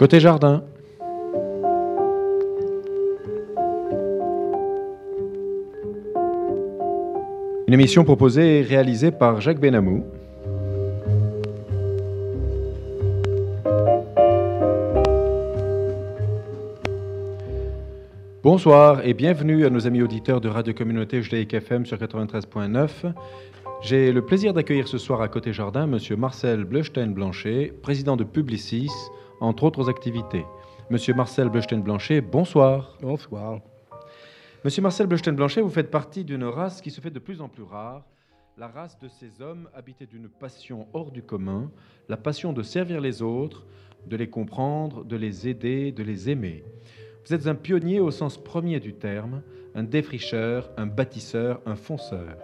Côté jardin. Une émission proposée et réalisée par Jacques Benamou. Bonsoir et bienvenue à nos amis auditeurs de Radio Communauté Judéique FM sur 93.9. J'ai le plaisir d'accueillir ce soir à Côté Jardin Monsieur Marcel Bleustein-Blanchet, président de Publicis, entre autres activités. Monsieur Marcel Bleustein-Blanchet, bonsoir. Bonsoir. Monsieur Marcel Bleustein-Blanchet, vous faites partie d'une race qui se fait de plus en plus rare, la race de ces hommes habités d'une passion hors du commun, la passion de servir les autres, de les comprendre, de les aider, de les aimer. Vous êtes un pionnier au sens premier du terme, un défricheur, un bâtisseur, un fonceur.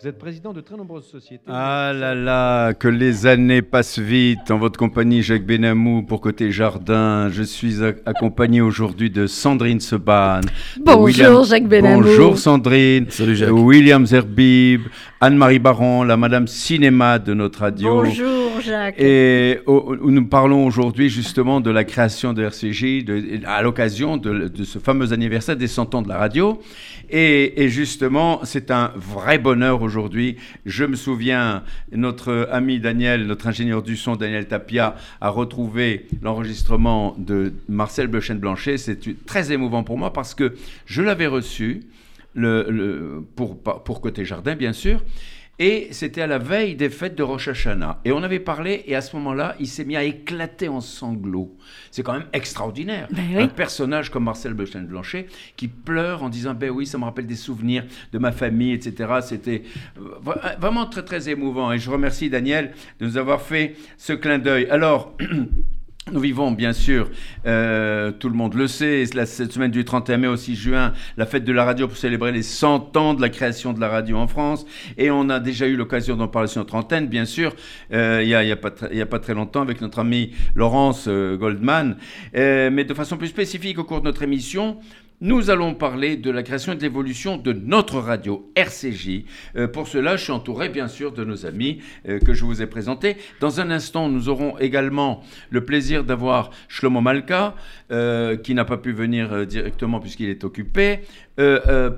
Vous êtes président de très nombreuses sociétés. Ah là là, que les années passent vite. En votre compagnie, Jacques Benamou, pour Côté Jardin. Je suis accompagné aujourd'hui de Sandrine Seban. Bonjour Jacques Benamou. Bonjour Sandrine. Salut Jacques. William Zerbib, Anne-Marie Baron, la Madame Cinéma de notre radio. Bonjour Et nous parlons aujourd'hui justement de la création de RCJ à l'occasion de, ce fameux anniversaire des 100 ans de la radio. Et, justement, c'est un vrai bonheur aujourd'hui. Je me souviens, notre ami Daniel, notre ingénieur du son, Daniel Tapia, a retrouvé l'enregistrement de Marcel Beuchen-Blanchet. C'est très émouvant pour moi parce que je l'avais reçu pour Côté Jardin, bien sûr. Et c'était à la veille des fêtes de Rosh Hashanah. Et on avait parlé, et à ce moment-là, il s'est mis à éclater en sanglots. C'est quand même extraordinaire. Ben Un personnage comme Marcel Beuchen-Blanchet qui pleure en disant Ben oui, ça me rappelle des souvenirs de ma famille, etc. C'était euh, vraiment très, très émouvant. Et je remercie Daniel de nous avoir fait ce clin d'œil. Alors. Nous vivons bien sûr, euh, tout le monde le sait, cette semaine du 31 mai au 6 juin, la fête de la radio pour célébrer les 100 ans de la création de la radio en France. Et on a déjà eu l'occasion d'en parler sur notre antenne, bien sûr, euh, il n'y a, y a, pas très longtemps avec notre ami Laurence euh, Goldman. mais de façon plus spécifique au cours de notre émission, nous allons parler de la création et de l'évolution de notre radio RCJ. Euh, pour cela, je suis entouré bien sûr de nos amis euh, que je vous ai présentés. Dans un instant, nous aurons également le plaisir d'avoir Shlomo Malka, euh, qui n'a pas pu venir directement puisqu'il est occupé.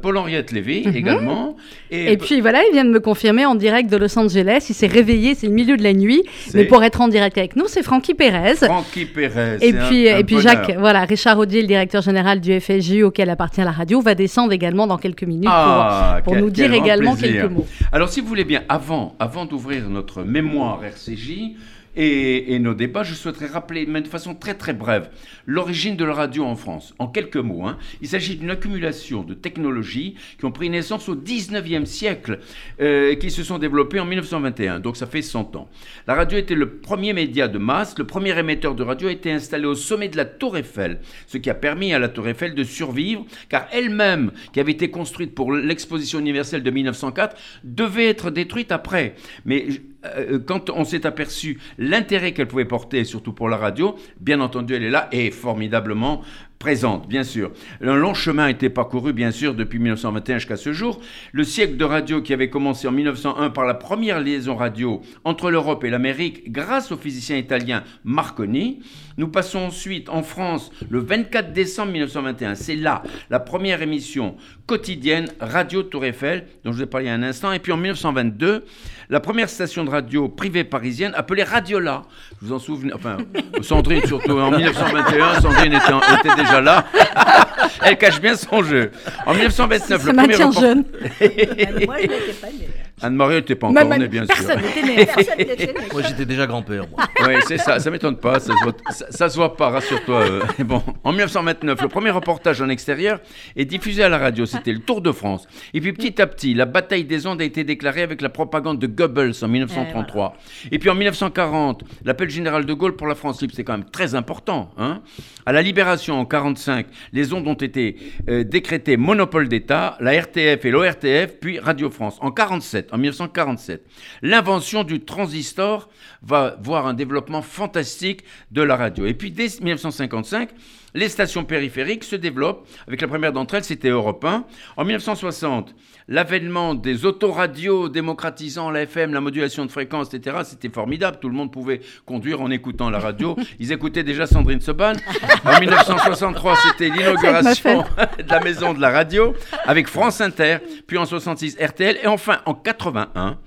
Paul-Henriette Lévy mhm. également. Et, puis voilà, il vient de me confirmer en direct de Los Angeles. Il s'est réveillé, c'est le milieu de la nuit. Mais pour être en direct avec nous, c'est Francky Pérez. Francky Pérez. Et puis, et puis Jacques, voilà, Richard Audier, le directeur général du FSJ auquel appartient la radio, va descendre également dans quelques minutes pour, ah, nous dire également quelques mots. Alors, si vous voulez bien, avant, avant d'ouvrir notre mémoire RCJ, et, nos débats, je souhaiterais rappeler, mais de façon très très brève, l'origine de la radio en France. En quelques mots, hein. il s'agit d'une accumulation de technologies qui ont pris naissance au 19e siècle euh, et qui se sont développées en 1921, donc ça fait 100 ans. La radio était le premier média de masse, le premier émetteur de radio a été installé au sommet de la Tour Eiffel, ce qui a permis à la Tour Eiffel de survivre, car elle-même, qui avait été construite pour l'exposition universelle de 1904, devait être détruite après. Mais euh, quand on s'est aperçu l'intérêt qu'elle pouvait porter, surtout pour la radio, bien entendu, elle est là et formidablement présente, bien sûr. Un long chemin a été parcouru, bien sûr, depuis 1921 jusqu'à ce jour. Le siècle de radio qui avait commencé en 1901 par la première liaison radio entre l'Europe et l'Amérique grâce au physicien italien Marconi. Nous passons ensuite en France le 24 décembre 1921. C'est là la première émission quotidienne Radio Tour Eiffel, dont je vous ai parlé il y a un instant. Et puis en 1922, la première station de radio privée parisienne appelée Radiola. Je vous en souvenez, enfin, Sandrine surtout. En 1921, Sandrine était, était déjà là. Elle cache bien son jeu. En 1929, le premier report... jeune. Moi, je n'étais pas Anne-Marie n'était pas encore née, bien sûr. Personne n'était né. Moi, j'étais déjà grand-père. Oui, c'est ça. Ça m'étonne pas. Ça se voit, ça, se voit pas, rassure-toi. Euh. Bon, en 1929, le premier reportage en extérieur est diffusé à la radio. C'était le Tour de France. Et puis, petit à petit, la bataille des ondes a été déclarée avec la propagande de Goebbels en 1933. Et, puis, en 1940, l'appel général de Gaulle pour la France libre, c'est quand même très important. Hein à la libération, en 1945, les ondes ont été euh, décrétées monopole d'État, la RTF et l'ORTF, puis Radio France. En 1947, en 1947. L'invention du transistor va voir un développement fantastique de la radio. Et puis dès 1955, les stations périphériques se développent. Avec la première d'entre elles, c'était Europe 1. En 1960, l'avènement des autoradios démocratisant la FM, la modulation de fréquence, etc., c'était formidable. Tout le monde pouvait conduire en écoutant la radio. Ils écoutaient déjà Sandrine Soban. En 1963, c'était l'inauguration de la maison de la radio avec France Inter, puis en 66 RTL, et enfin en 81,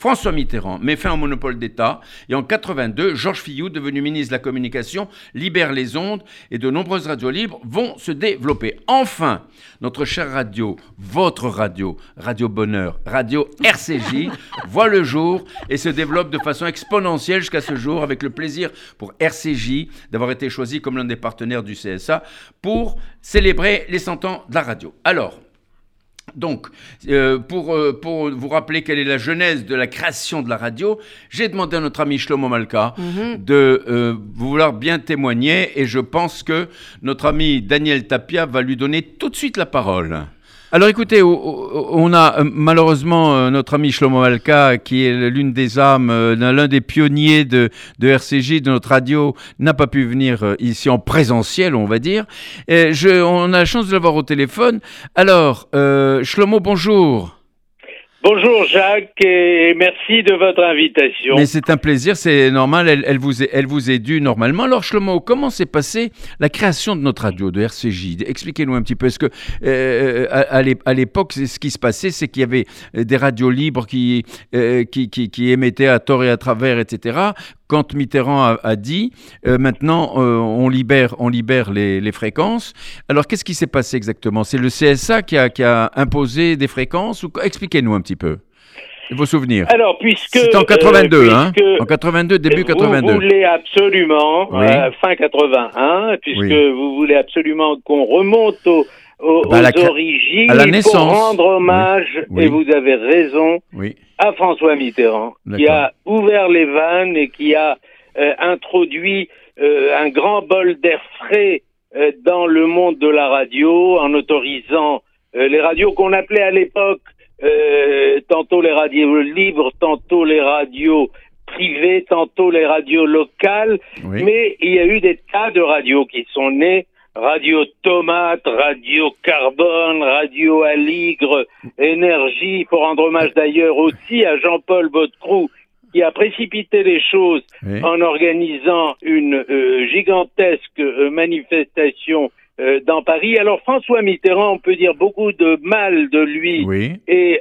François Mitterrand met fin au monopole d'État et en 82, Georges Fillou, devenu ministre de la Communication, libère les ondes et de nombreuses radios libres vont se développer. Enfin, notre chère radio, votre radio, Radio Bonheur, Radio RCJ, voit le jour et se développe de façon exponentielle jusqu'à ce jour avec le plaisir pour RCJ d'avoir été choisi comme l'un des partenaires du CSA pour célébrer les 100 ans de la radio. Alors, donc, euh, pour, euh, pour vous rappeler quelle est la genèse de la création de la radio, j'ai demandé à notre ami Shlomo Malka Mhm. de euh, vouloir bien témoigner et je pense que notre ami Daniel Tapia va lui donner tout de suite la parole. Alors écoutez, on a euh, malheureusement euh, notre ami Shlomo Malka, qui est l'une des âmes, euh, l'un des pionniers de, RCJ, de notre radio, n'a pas pu venir ici en présentiel, on va dire. Et on a la chance de l'avoir au téléphone. Alors, euh, Shlomo, bonjour. Bonjour Jacques et merci de votre invitation. Mais c'est un plaisir, c'est normal, elle, vous est, elle vous est due normalement. Alors Shlomo, comment s'est passée la création de notre radio, de RCJ Expliquez-nous un petit peu. Est-ce que euh, à, à l'é- à l'époque, ce qui se passait, c'est qu'il y avait euh, des radios libres euh, qui, qui émettaient à tort et à travers, etc. Quand Mitterrand a, a dit, euh, maintenant euh, on libère, on libère les, les fréquences. Alors qu'est-ce qui s'est passé exactement? C'est le CSA qui a, qui a imposé des fréquences ou Expliquez-nous un petit peu vos souvenirs. Alors puisque C'était en 82, euh, hein? En 82, début vous 82. voulez absolument Oui. fin 81 puisque Oui. vous voulez absolument qu'on remonte au- Bah, à la aux origines à la pour naissance. rendre hommage Oui. et vous avez raison Oui, à François Mitterrand qui a ouvert les vannes et qui a euh, introduit euh, un grand bol d'air frais euh, dans le monde de la radio en autorisant euh, les radios qu'on appelait à l'époque euh, tantôt les radios libres, tantôt les radios privées, tantôt les radios locales, oui. mais il y a eu des tas de radios qui sont nées. Radio Tomate, Radio Carbone, Radio Aligre, Énergie. Il faut rendre hommage d'ailleurs aussi à Jean-Paul Baudecroux qui a précipité les choses oui. en organisant une euh, gigantesque euh, manifestation euh, dans Paris. Alors François Mitterrand, on peut dire beaucoup de mal de lui Oui, et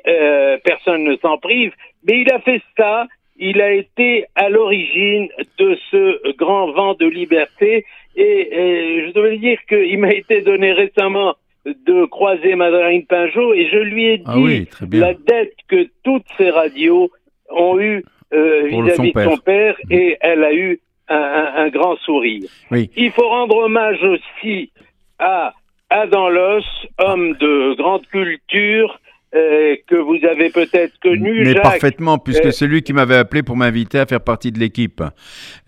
personne ne s'en prive, mais il a fait ça, il a été à l'origine de ce grand vent de liberté et, je dois dire qu'il m'a été donné récemment de croiser Madeleine Pinjot et je lui ai dit Ah oui, bien. la dette que toutes ces radios ont eue euh, vis-à-vis de son père Mm. et elle a eu un, un- un grand sourire. Oui. Il faut rendre hommage aussi à Adam Loss, homme de grande culture, euh, que vous avez peut-être connu, Mais Jacques. parfaitement, puisque euh, c'est lui qui m'avait appelé pour m'inviter à faire partie de l'équipe.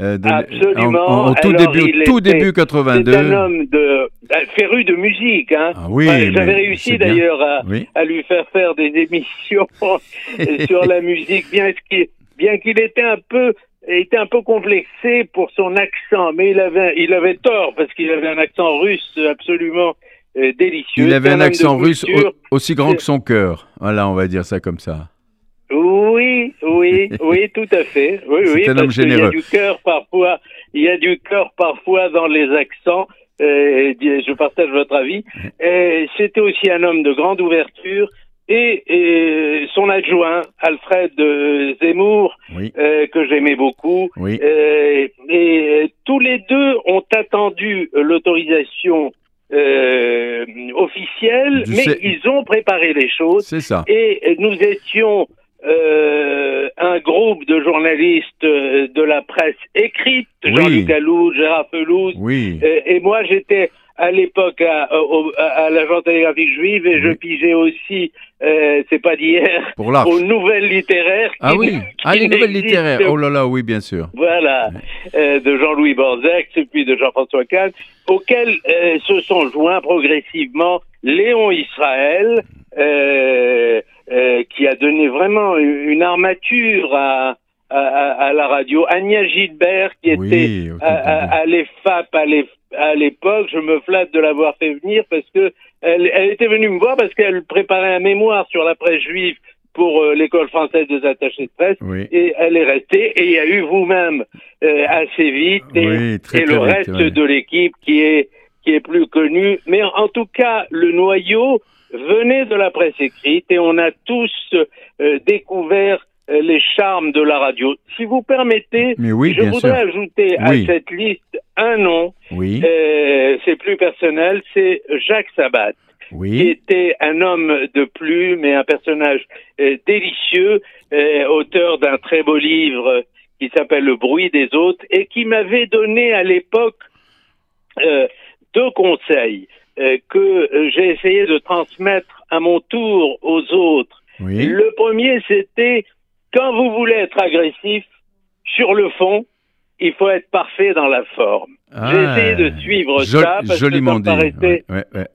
euh, Absolument. En, en- au tout Alors, début, il tout était- début C'est 82. un homme de euh, féru de musique. Hein. Ah oui, J'avais c'est réussi d'ailleurs à, Oui. à lui faire faire des émissions sur la musique, bien qu'il bien qu'il était un peu était un peu complexé pour son accent, mais il avait il avait tort parce qu'il avait un accent russe absolument euh, délicieux. Il avait un accent russe aussi grand que son cœur. Voilà, on va dire ça comme ça. Oui, oui, oui, tout à fait. Oui, un parce homme qu'il y a généreux. du cœur parfois. Il y a du cœur parfois dans les accents. Euh, je partage votre avis. C'était aussi un homme de grande ouverture. Et, et son adjoint, Alfred euh, Zemmour, Oui, euh, que j'aimais beaucoup, oui. euh, et tous les deux ont attendu l'autorisation euh, officielle, Du mais C- ils ont préparé les choses. C'est ça. Et nous étions euh, un groupe de journalistes euh, de la presse écrite, Oui. Jean-Luc Alou, Gérard Pelouse, Oui. euh, et moi j'étais à l'époque à, à, à l'agence télégraphique juive et je pigeais aussi, euh, c'est pas d'hier, aux nouvelles littéraires. Ah oui. Ah, les nouvelles littéraires. Oh là là, oui, bien sûr. voilà, euh, de Jean-Louis Borzac, et puis de Jean-François Kahn, auxquels euh, se sont joints progressivement Léon Israël, euh, qui a donné vraiment une armature à, à, la radio. Agnès Gilbert, qui était à, l'EFAP à l'époque, je me flatte de l'avoir fait venir parce que elle, était venue me voir parce qu'elle préparait un mémoire sur la presse juive pour euh, l'école française des attachés de presse. Et elle est restée et il y a eu vous-même euh, assez vite et, le reste de l'équipe qui est qui est plus connu mais en, tout cas le noyau venait de la presse écrite et on a tous euh, découvert les charmes de la radio. Si vous permettez, je voudrais ajouter à cette liste un nom. Oui. c'est plus personnel, c'est Jacques Sabat qui était un homme de plume et un personnage euh, délicieux, euh, auteur d'un très beau livre qui s'appelle Le bruit des autres et qui m'avait donné à l'époque euh, deux conseils que j'ai essayé de transmettre à mon tour aux autres. Le premier, c'était quand vous voulez être agressif, sur le fond, il faut être parfait dans la forme. J'ai ah, essayé de suivre ça parce que ça me paraissait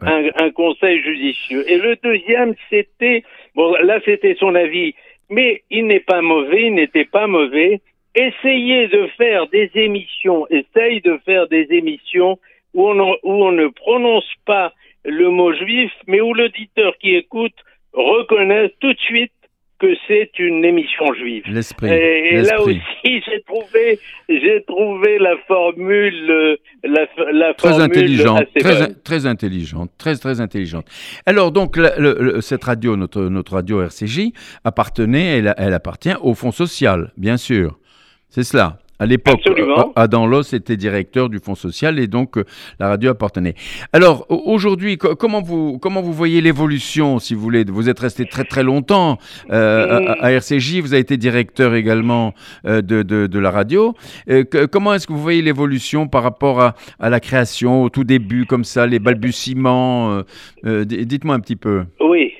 un, conseil judicieux. Et le deuxième, c'était, bon, là c'était son avis, mais il n'est pas mauvais, il n'était pas mauvais. Essayez de faire des émissions, essaye de faire des émissions où on, où on ne prononce pas le mot juif, mais où l'auditeur qui écoute reconnaisse tout de suite que c'est une émission juive. L'esprit. Et, là aussi, j'ai trouvé, j'ai trouvé la formule, euh, la, la très formule intelligente, très, très, intelligente, très très intelligente. Alors donc cette radio, notre notre radio RCJ appartenait, elle, elle appartient au Fonds social, bien sûr. C'est cela. À l'époque, Adam Loss était directeur du Fonds social et donc euh, la radio appartenait. Alors aujourd'hui, comment vous comment vous voyez l'évolution, si vous voulez? Vous êtes resté très très longtemps euh, à, RCJ, vous avez été directeur également euh, de, de, la radio. comment est-ce que vous voyez l'évolution par rapport à, à, la création, au tout début, comme ça, les balbutiements Dites-moi un petit peu. Oui.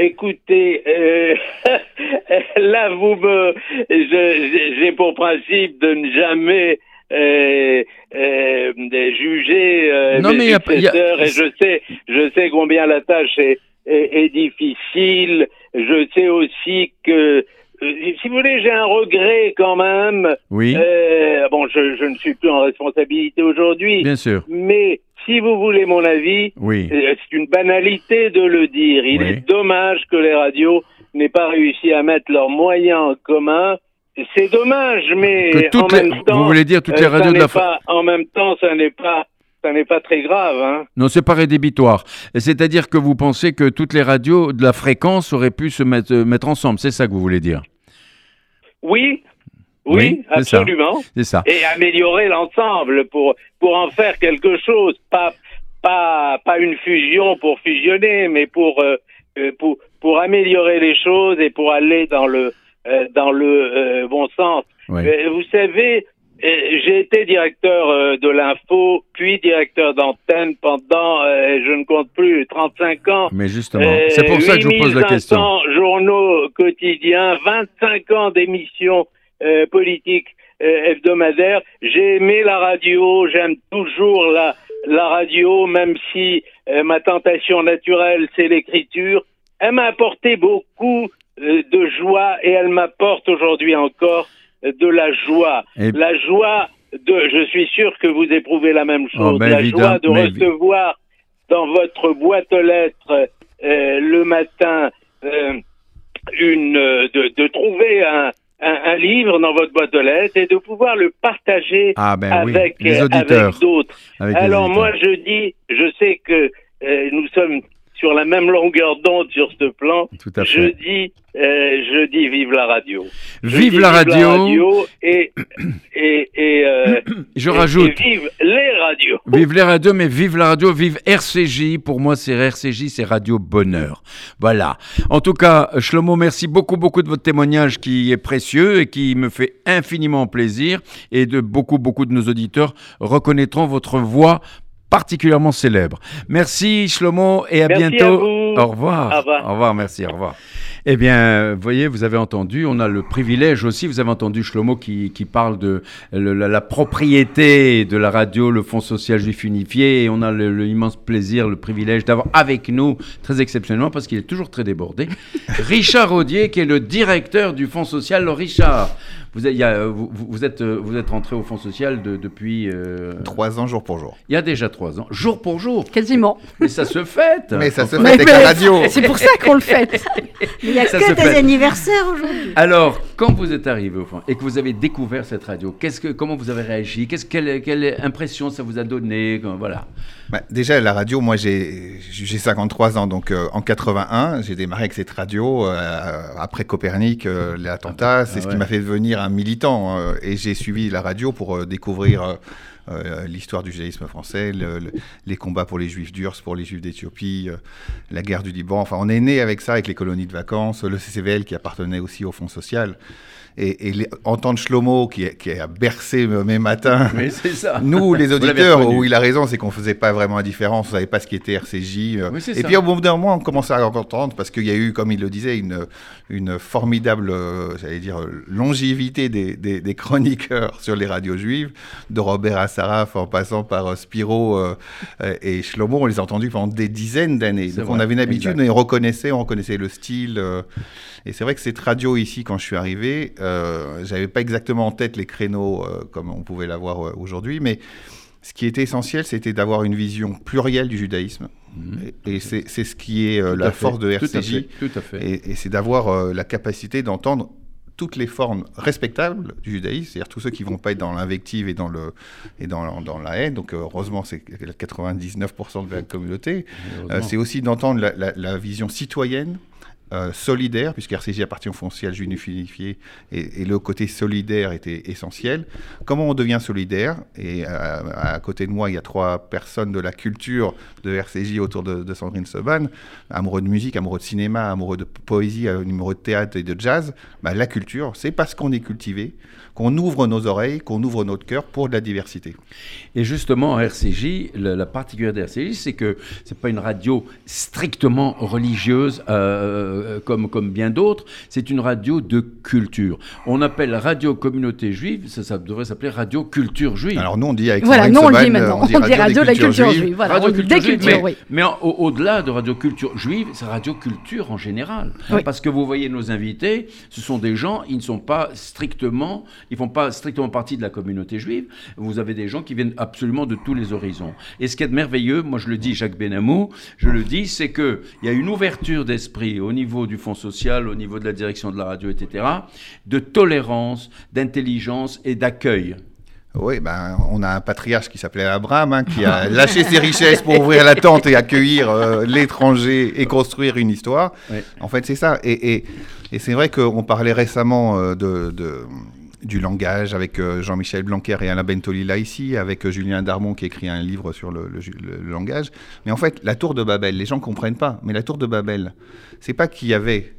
Écoutez, euh, là, vous me, j'ai pour principe de ne jamais euh, euh, juger euh, non, mes mais et je sais, je sais combien la tâche est, est, difficile. Je sais aussi que si vous voulez, j'ai un regret quand même. Oui. bon, je, je, ne suis plus en responsabilité aujourd'hui. Bien sûr. Mais si vous voulez mon avis, oui. Euh, c'est une banalité de le dire. Il est dommage que les radios n'aient pas réussi à mettre leurs moyens en commun. C'est dommage, mais en même temps, vous voulez dire toutes les euh, radios de la pas, En même temps, ça n'est pas ça n'est pas très grave. Hein. Non, c'est pas rédhibitoire. C'est-à-dire que vous pensez que toutes les radios de la fréquence auraient pu se mettre, euh, mettre ensemble. C'est ça que vous voulez dire? Oui, oui, absolument. C'est ça. Et améliorer l'ensemble pour, pour en faire quelque chose, pas, pas, pas une fusion pour fusionner, mais pour, euh, euh, pour, pour améliorer les choses et pour aller dans le, euh, dans le bon sens. vous savez, j'ai été directeur de l'info, puis directeur d'antenne pendant, je ne compte plus, 35 ans. Mais justement, c'est pour ça que je vous pose la question. journaux quotidiens, 25 ans d'émissions euh, politique euh, hebdomadaire. J'ai aimé la radio, j'aime toujours la, la radio, même si euh, ma tentation naturelle, c'est l'écriture. Elle m'a apporté beaucoup de joie et elle m'apporte aujourd'hui encore de la joie. La joie de, je suis sûr que vous éprouvez la même oh, chose, la joie de recevoir dans votre boîte aux lettres le matin une, de, de trouver un, un, livre dans votre boîte de lettres et de pouvoir le partager ah, ben avec, les auditeurs, d'autres. Alors moi je dis, je sais que euh, nous sommes sur la même longueur d'onde sur ce plan. Tout à fait. Je dis, euh, je dis vive la radio. Vive, la, radio. et et, et euh, je rajoute. vive les radios. Vive les radios, mais vive la radio, vive RCJ. Pour moi, c'est RCJ, c'est Radio Bonheur. Voilà. En tout cas, Shlomo, merci beaucoup, beaucoup de votre témoignage qui est précieux et qui me fait infiniment plaisir. Et de beaucoup, beaucoup de nos auditeurs reconnaîtront votre voix particulièrement célèbre. Merci Shlomo et à bientôt. au revoir. Au revoir. Au revoir, merci, au revoir. Eh bien, vous voyez, vous avez entendu, on a le privilège aussi, vous avez entendu Shlomo qui, qui parle de le- la, la propriété de la radio, le Fonds social juif unifié, et on a le- l'immense plaisir, le privilège d'avoir avec nous, très exceptionnellement, parce qu'il est toujours très débordé, Richard Audier, qui est le directeur du Fonds social. Alors, Richard, vous êtes, il y a- vous, êtes, vous êtes rentré au Fonds social de- depuis... euh, Trois ans jour pour jour. il y a déjà trois ans, jour pour jour. Quasiment. Mais ça se fête Mais ça se fait avec la radio. C'est pour ça qu'on le fait. Il n'y a Ça que se des fait. anniversaires aujourd'hui. Alors, quand vous êtes arrivé au fond et que vous avez découvert cette radio, qu'est-ce que, comment vous avez réagi? Qu'est-ce, quelle, quelle impression ça vous a donné? Voilà. Bah, déjà, la radio, moi j'ai j'ai 53 ans, donc euh, en 81, j'ai démarré avec cette radio. euh, après Copernic, euh, l'attentat, c'est Ah ce ouais. qui m'a fait devenir un militant. euh, et j'ai suivi la radio pour euh, découvrir euh, euh, l'histoire du judaïsme français, le- le- les combats pour les juifs d'Urs, pour les juifs d'Éthiopie, euh, la guerre du Liban. Enfin, on est né avec ça, avec les colonies de vacances, le CCVL qui appartenait aussi au Fonds social. Et, et les- entendre Shlomo qui, qui a bercé mes matins. Oui, c'est ça. Nous, les auditeurs, où il a raison, c'est qu'on faisait pas vraiment la différence, on savait pas ce qui était RCJ. euh. Oui, et ça. puis au bout d'un moment, on commençait à entendre, parce qu'il y a eu, comme il le disait, une, une formidable, euh, j'allais dire, longévité des, des- des chroniqueurs sur les radios juives, de Robert Assaraf en passant par euh, Spiro euh, et Shlomo, on les a entendus pendant des dizaines d'années. Donc vrai, on avait une habitude, exact. on reconnaissait, on reconnaissait le style. euh, et c'est vrai que cette radio ici, quand je suis arrivé, euh, j'avais pas exactement en tête les créneaux euh, comme on pouvait l'avoir euh, aujourd'hui, mais ce qui était essentiel, c'était d'avoir une vision plurielle du judaïsme. Et, et c'est ce qui est euh, Mhm. La fait, force de tout à RCJ. fait, Tout à fait. Et, et c'est d'avoir euh, la capacité d'entendre toutes les formes respectables du judaïsme, c'est-à-dire tous ceux qui vont pas être dans l'invective et dans le et dans, dans la haine. Donc euh, heureusement, c'est 99% de la communauté. Euh, c'est aussi d'entendre la, la- la vision citoyenne. Euh, solidaire, puisque RCJ appartient au foncial unifié, et, et le côté solidaire était essentiel. Comment on devient solidaire? Et euh, à côté de moi, il y a trois personnes de la culture de RCJ autour de, de Sandrine Seban, amoureux de musique, amoureux de cinéma, amoureux de poésie, amoureux de théâtre et de jazz. Bah, la culture, c'est parce qu'on est cultivé, qu'on ouvre nos oreilles, qu'on ouvre notre cœur pour de la diversité. Et justement, RCJ, la, la particularité de RCJ, c'est que c'est pas une radio strictement religieuse euh, comme, comme bien d'autres, c'est une radio de culture. On appelle radio communauté juive, ça, ça devrait s'appeler radio culture juive. Alors nous, on dit avec Voilà, nous on le dit maintenant. on dit radio, de la culture juive. Voilà, Radio on culture des juive, cultures, mais, oui. mais au- au-delà de radio culture juive, c'est radio culture en général. Oui. Parce que vous voyez nos invités, ce sont des gens, ils ne sont pas strictement, ils font pas strictement partie de la communauté juive. Vous avez des gens qui viennent absolument de tous les horizons. Et ce qui est merveilleux, moi je le dis, Jacques Benamou, je le dis, c'est que il y a une ouverture d'esprit au niveau du fonds social, au niveau de la direction de la radio, etc., de tolérance, d'intelligence et d'accueil. Oui, ben, on a un patriarche qui s'appelait Abraham, hein, qui a lâché ses richesses pour ouvrir la tente et accueillir euh, l'étranger et construire une histoire. En fait, c'est ça. Et, et- et c'est vrai qu'on parlait récemment euh, de, de- du langage avec euh, Jean-Michel Blanquer et Alain Bentolila ici, avec euh, Julien Darmon qui écrit un livre sur le, langage. Mais en fait, la tour de Babel, les gens ne comprennent pas, mais la tour de Babel, c'est pas qu'il y avait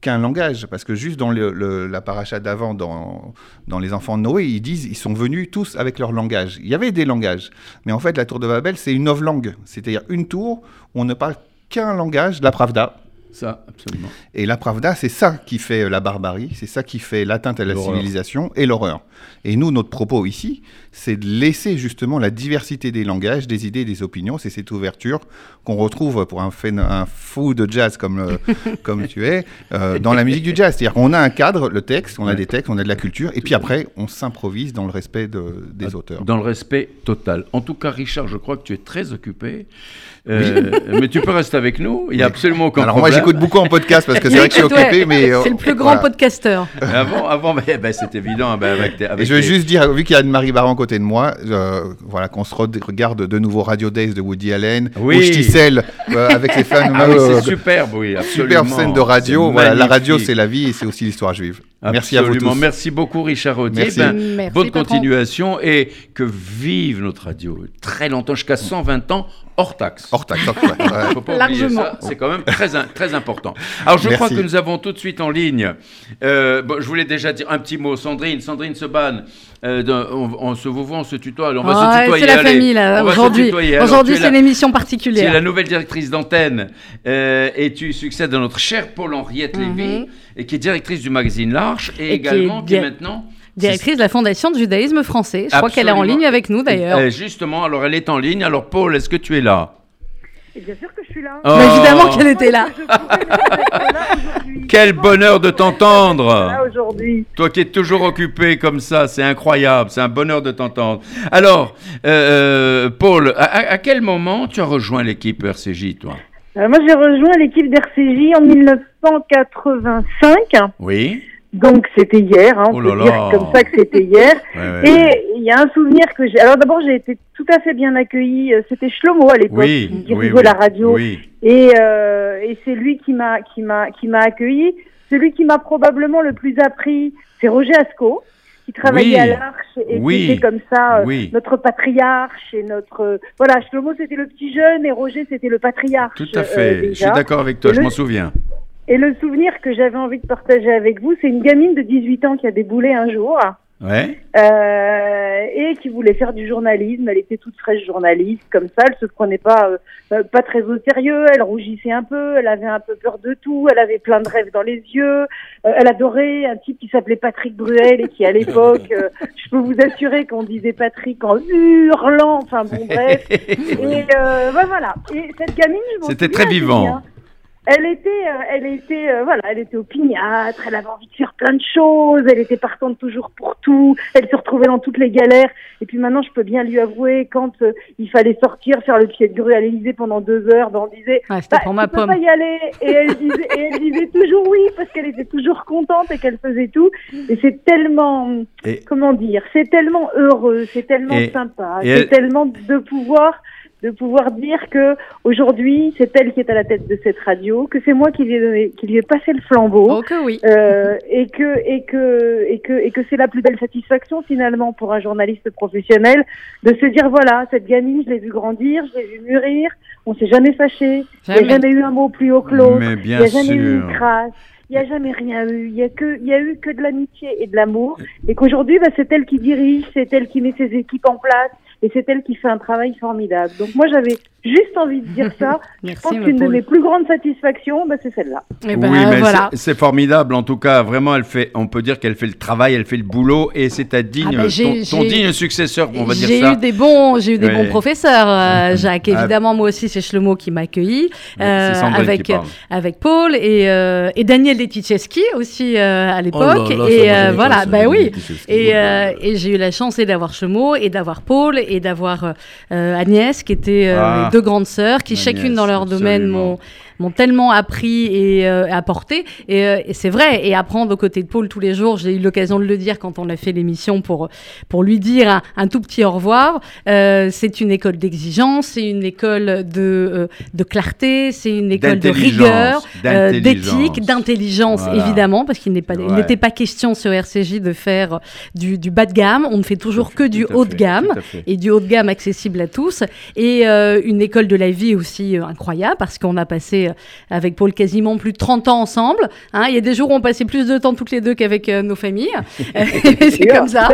qu'un langage, parce que juste dans le- la paracha d'avant, dans, dans les enfants de Noé, ils disent ils sont venus tous avec leur langage. Il y avait des langages, mais en fait la tour de Babel c'est une langue, c'est-à-dire une tour où on ne parle qu'un langage, la pravda. Ça, absolument. Et la pravda, c'est ça qui fait la barbarie, c'est ça qui fait l'atteinte à la civilisation et l'horreur. Et nous, notre propos ici, c'est de laisser justement la diversité des langages, des idées, des opinions. C'est cette ouverture qu'on retrouve pour un, un fou de jazz comme, euh, comme tu es, euh, dans la musique du jazz. C'est-à-dire qu'on a un cadre, le texte, on a des textes, on a de la culture, et puis après, on s'improvise dans le respect de- des auteurs. Dans le respect total. En tout cas, Richard, je crois que tu es très occupé. Euh, mais tu peux rester avec nous. Il n'y a absolument aucun Alors moi, j'écoute beaucoup en podcast parce que c'est vrai que je suis occupé, mais... euh, C'est le plus grand voilà. podcasteur. Avant, avant ben, ben, c'est évident. ben, avec Et avec je veux tes- juste dire, vu qu'il y a Anne-Marie Baran à côté de moi, euh, voilà, qu'on se re- regarde de nouveau Radio Days de Woody Allen, Oui. ou Sticel, euh, avec les fans. Ah oui, euh, c'est superbe, oui, absolument. superbe scène de radio. Voilà, la radio, c'est la vie et c'est aussi l'histoire juive. Merci à vous tous. Merci beaucoup, Richard Audier. Merci. Ben, Merci, bonne patron. continuation et que vive notre radio très longtemps, jusqu'à 120 ans hors taxe. Hors taxe, hors taxe, ouais. Faut pas oublier Largement. ça, c'est quand même très, très important. Alors je crois que nous avons tout de suite en ligne, euh, bon, je voulais déjà dire un petit mot, Sandrine, Sandrine Seban, euh, on, on se vous voit, on se tutoie, on va se Ouais, tutoyer. c'est la allez. famille là On va se aujourd'hui. Aujourd'hui, c'est l'émission tu es particulière. la nouvelle directrice d'antenne euh, et tu succèdes à notre chère Paul-Henriette Mhm. Lévy, et qui est directrice du magazine L'Arche et, Et qui est également qui est maintenant Directrice de la Fondation de judaïsme français. Je crois qu'elle est en ligne avec nous d'ailleurs. Justement, alors elle est en ligne. Alors Paul, est-ce que tu es là? Et bien sûr que je suis là. Oh, Mais évidemment qu'elle était là. Je pourrais ne pas être là aujourd'hui. Quel bonheur de Là t'entendre aujourd'hui. Toi qui es toujours occupé comme ça, c'est incroyable, c'est un bonheur de t'entendre. Alors, euh, euh, Paul, à quel moment tu as rejoint l'équipe RCJ, toi? Euh, moi, j'ai rejoint l'équipe d'RCJ en 1985. Oui Donc, c'était hier. Hein, on Oh peut là dire là. comme ça que c'était hier. Ouais, ouais, ouais. Et il y a un souvenir que j'ai. Alors, d'abord, j'ai été tout à fait bien accueillie. Euh, C'était Shlomo à l'époque Oui, qui oui, dirigeait oui. la radio. Oui, Et, euh, et c'est lui qui m'a qui m'a qui m'a accueilli. Celui qui m'a probablement le plus appris, c'est Roger Asco, qui travaillait Oui. à l'Arche et Oui. qui était comme ça euh, Oui. notre patriarche et notre euh, voilà. Shlomo c'était le petit jeune et Roger c'était le patriarche. tout à euh, fait. je suis d'accord avec toi, Et je le- m'en souviens. Et le souvenir que j'avais envie de partager avec vous, c'est une gamine de 18 ans qui a déboulé un jour Ouais. euh, et qui voulait faire du journalisme. Elle était toute fraîche journaliste, comme ça. Elle se prenait pas euh, euh, pas très au sérieux. Elle rougissait un peu. Elle avait un peu peur de tout. Elle avait plein de rêves dans les yeux. Euh, elle adorait un type qui s'appelait Patrick Bruel et qui à l'époque, euh, je peux vous assurer qu'on disait Patrick en hurlant. Enfin bon bref. Et euh, ben voilà. Et cette gamine, je C'était très vivant. bien. Elle était, euh, elle était, euh, voilà, elle était opiniâtre. Elle avait envie de faire plein de choses. Elle était partante toujours pour tout. Elle se retrouvait dans toutes les galères. Et puis maintenant, je peux bien lui avouer quand euh, il fallait sortir, faire le pied de grue à l'Élysée pendant deux heures, ben, on disait, C'était bah, pour tu ma peux pomme. pas y aller. Et elle disait, et elle disait toujours oui parce qu'elle était toujours contente et qu'elle faisait tout. Et c'est tellement, Et- comment dire, c'est tellement heureux, c'est tellement Et- sympa, c'est elle- tellement de pouvoir de pouvoir dire que aujourd'hui c'est elle qui est à la tête de cette radio, que c'est moi qui lui ai donné, qui lui ai passé le flambeau. Oh que oui. Euh, et que et que et que et que c'est la plus belle satisfaction finalement pour un journaliste professionnel de se dire voilà cette gamine je l'ai vu grandir je l'ai vu mûrir on s'est jamais fâché il n'y a Jamais. eu un mot plus haut que l'autre Mais il bien n'y a jamais eu une crasse il n'y a jamais rien eu il y a que il y a eu que de l'amitié et de l'amour et qu'aujourd'hui bah, c'est elle qui dirige c'est elle qui met ses équipes en place et c'est elle qui fait un travail formidable donc moi j'avais juste envie de dire ça je Merci, pense qu'une de mes plus grandes satisfactions bah, c'est celle-là Eh ben, oui, mais voilà. c'est- formidable. En tout cas, vraiment, elle fait. On peut dire qu'elle fait le travail, elle fait le boulot, et c'est ta digne, Ah ben, j'ai- ton, ton j'ai- digne successeur, on va dire J'ai ça. eu des bons, j'ai eu des Ouais. bons professeurs. euh, Jacques, Ah. évidemment, moi aussi, c'est Shlomo qui m'a accueilli euh, avec avec Paul et euh, et Daniel Leticheski aussi euh, à l'époque. Oh ça et euh, voilà, bah oui. Et, euh, et j'ai eu la chance d'avoir Shlomo et d'avoir Paul et d'avoir euh, Agnès qui étaient euh, Ah. deux grandes sœurs qui Agnès, chacune dans leur domaine m'ont m'ont tellement appris et euh, apporté. Et, euh, et c'est vrai. Et apprendre aux côtés de Paul tous les jours j'ai eu l'occasion de le dire quand on a fait l'émission pour pour lui dire un, un tout petit au revoir. Euh, c'est une école d'exigence c'est une école de de clarté c'est une école de rigueur d'éthique d'intelligence Voilà. évidemment parce qu'il n'est pas Ouais. n'était pas question sur RCJ de faire du, du bas de gamme. On ne fait toujours que du Tout haut de gamme et du haut de gamme accessible à tous. Et une école de la vie aussi incroyable parce qu'on a passé euh, avec Paul quasiment plus de 30 ans ensemble hein. il y a des jours où on passait plus de temps toutes les deux qu'avec euh, nos familles c'est comme ça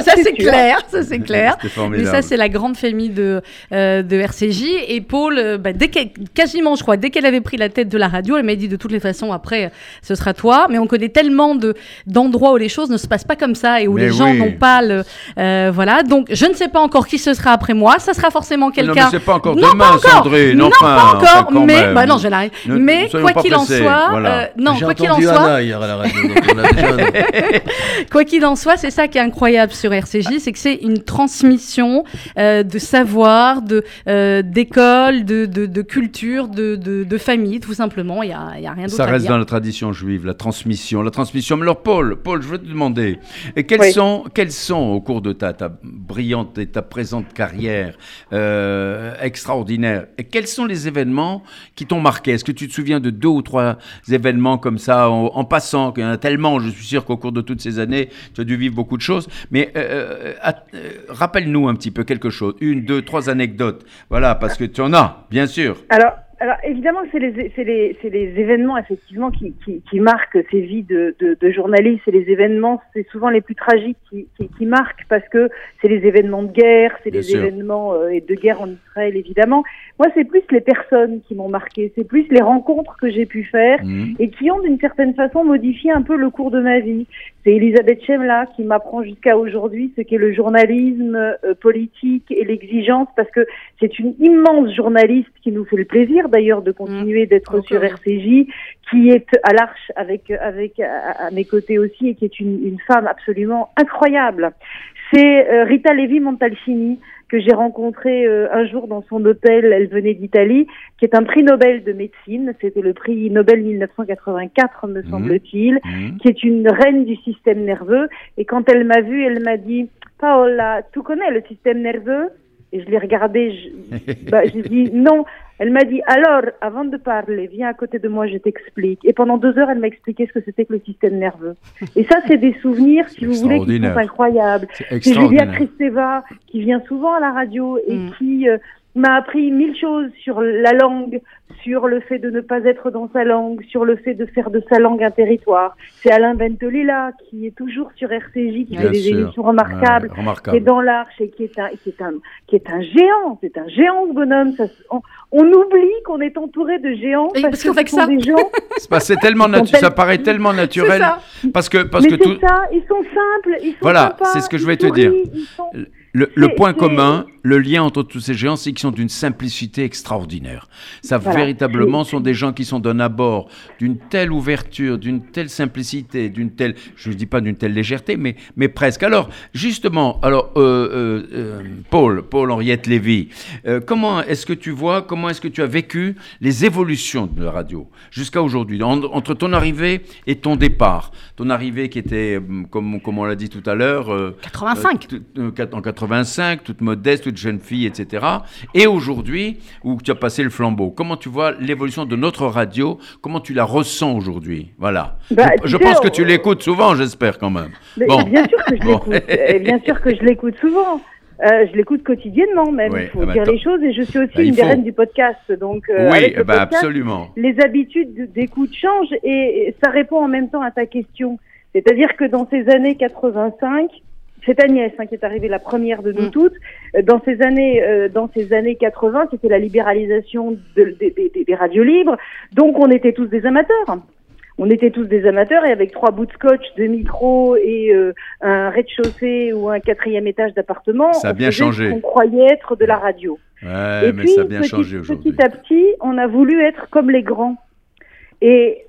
ça, c'est clair ça c'est clair mais ça, c'est la grande famille de, euh, de RCJ. Et Paul, bah, dès quasiment, je crois, dès qu'elle avait pris la tête de la radio, elle m'a dit de toutes les façons, après, ce sera toi. Mais on connaît tellement de- d'endroits où les choses ne se passent pas comme ça et où Mais les gens oui. n'ont pas le. euh, voilà. Donc, je ne sais pas encore qui ce sera après moi. Ça sera forcément Non, mais quelqu'un. c'est pas encore Non, demain, pas encore. Sandrine. Non, enfin, pas encore, mais bah non, je Mais soyons quoi qu'il en soit, voilà. euh, non, quoi qu'il en soit, Anna hier à la radio, donc on a déjà... Quoi qu'il en soit, c'est ça qui est incroyable sur RCJ, c'est que c'est une transmission euh, de savoir, de euh, d'école, de, de, de culture, de, de, de famille, tout simplement. Il y a, il y a rien d'autre Ça à reste dire. dans la tradition juive, la transmission, la transmission. Mais alors, Paul, Paul, je veux te demander, et quels Oui. sont, quels sont au cours de ta, ta brillante et ta présente carrière euh, extraordinaire, et quels sont les événements qui t'ont marqué Est-ce que tu te souviens de deux ou trois événements comme ça, en, en passant Il y en a tellement, je suis sûr qu'au cours de toutes ces années, tu as dû vivre beaucoup de choses. Mais euh, euh, euh, rappelle-nous un petit peu quelque chose, une, deux, trois anecdotes. Voilà, parce que tu en as, bien sûr. Alors, alors évidemment, c'est les, événements effectivement qui, qui, qui marquent ces vies de, de, de journalistes. C'est les événements, c'est souvent les plus tragiques qui, marquent parce que c'est les événements de guerre, c'est les sûr. événements euh, de guerre en Israël évidemment. Moi, c'est plus les personnes qui m'ont marqué, c'est plus les rencontres que j'ai pu faire Mhm. et qui ont d'une certaine façon modifié un peu le cours de ma vie. C'est Elisabeth Chemla qui m'apprend jusqu'à aujourd'hui ce qu'est le journalisme euh, politique et l'exigence, parce que c'est une immense journaliste qui nous fait le plaisir d'ailleurs de continuer d'être sur RCJ, qui est à l'arche avec avec à, à mes côtés aussi et qui est une, une femme absolument incroyable. C'est euh, Rita Levi Montalcini que j'ai rencontrée euh, un jour dans son hôtel, elle venait d'Italie, qui est un prix Nobel de médecine, c'était le prix Nobel 1984 me Mhm. semble-t-il, Mhm. qui est une reine du système nerveux. Et quand elle m'a vue, elle m'a dit Paola, tu connais le système nerveux? Et je l'ai regardée, je, bah, j'ai dit non. Elle m'a dit alors, avant de parler, viens à côté de moi, je t'explique. Et pendant deux heures, elle m'a expliqué ce que c'était que le système nerveux. Et ça, c'est des souvenirs, si vous voulez, qui sont incroyables. C'est Julia. Kristeva qui vient souvent à la radio et Mm. qui euh, m'a appris mille choses sur la langue, sur le fait de ne pas être dans sa langue, sur le fait de faire de sa langue un territoire. C'est Alain Bentolila qui est toujours sur RCJ, qui Bien fait des sûr. émissions remarquables, Ouais, qui est remarquable. dans l'arche et qui est un, qui est un, qui est un géant. C'est un géant ce bonhomme. Ça, on, on oublie qu'on est entouré de géants Oui, parce qu'on que fait que ce sont ça. des gens. C'est tellement Ils sont natu- ça paraît tellement naturel ça. parce que parce Mais que c'est tout ça. Ils sont simples. Ils sont Voilà, sympas, c'est ce que je vais te sourient, dire. ils sont- le, point commun, le lien entre tous ces géants, c'est qu'ils sont d'une simplicité extraordinaire. Ça Voilà, véritablement sont des gens qui sont d'un abord d'une telle ouverture, d'une telle simplicité, d'une telle, je ne dis pas d'une telle légèreté, mais mais presque. Alors justement, alors euh, euh, euh, Paul, Paul Henriette Lévy, euh, comment est-ce que tu vois, comment est-ce que tu as vécu les évolutions de la radio jusqu'à aujourd'hui, en- entre ton arrivée et ton départ, ton arrivée qui était, comme comme on l'a dit tout à l'heure. euh, 85. euh, tout- euh, quat- en 85, toute modeste, toute jeune fille, etc. Et aujourd'hui, où tu as passé le flambeau, comment tu vois l'évolution de notre radio? Comment tu la ressens aujourd'hui? Voilà. Bah, je tu je sais, pense que tu l'écoutes souvent, j'espère quand même. Mais Bon. Bien sûr que je Bon. l'écoute. Bien sûr que je l'écoute souvent. Euh, je l'écoute quotidiennement même. Oui, Il faut ah bah, dire les choses. Et je suis aussi Bah, une des reines du podcast. Donc euh, oui, avec le bah, podcast, absolument. les habitudes d'écoute changent et ça répond en même temps à ta question. C'est-à-dire que dans ces années 85, c'est Agnès hein, qui est arrivée la première de nous Mm. toutes. Euh, Dans ces années, euh, dans ces années 80, c'était la libéralisation de- des- radios libres. Donc on était tous des amateurs. On était tous des amateurs et avec trois bouts de scotch, deux micros et euh, un rez-de-chaussée ou un quatrième étage d'appartement, Ça a on bien faisait changé. qu'on croyait être de la radio. Ouais, Et mais puis, ça a bien petit, changé aujourd'hui. petit à petit, on a voulu être comme les grands. Et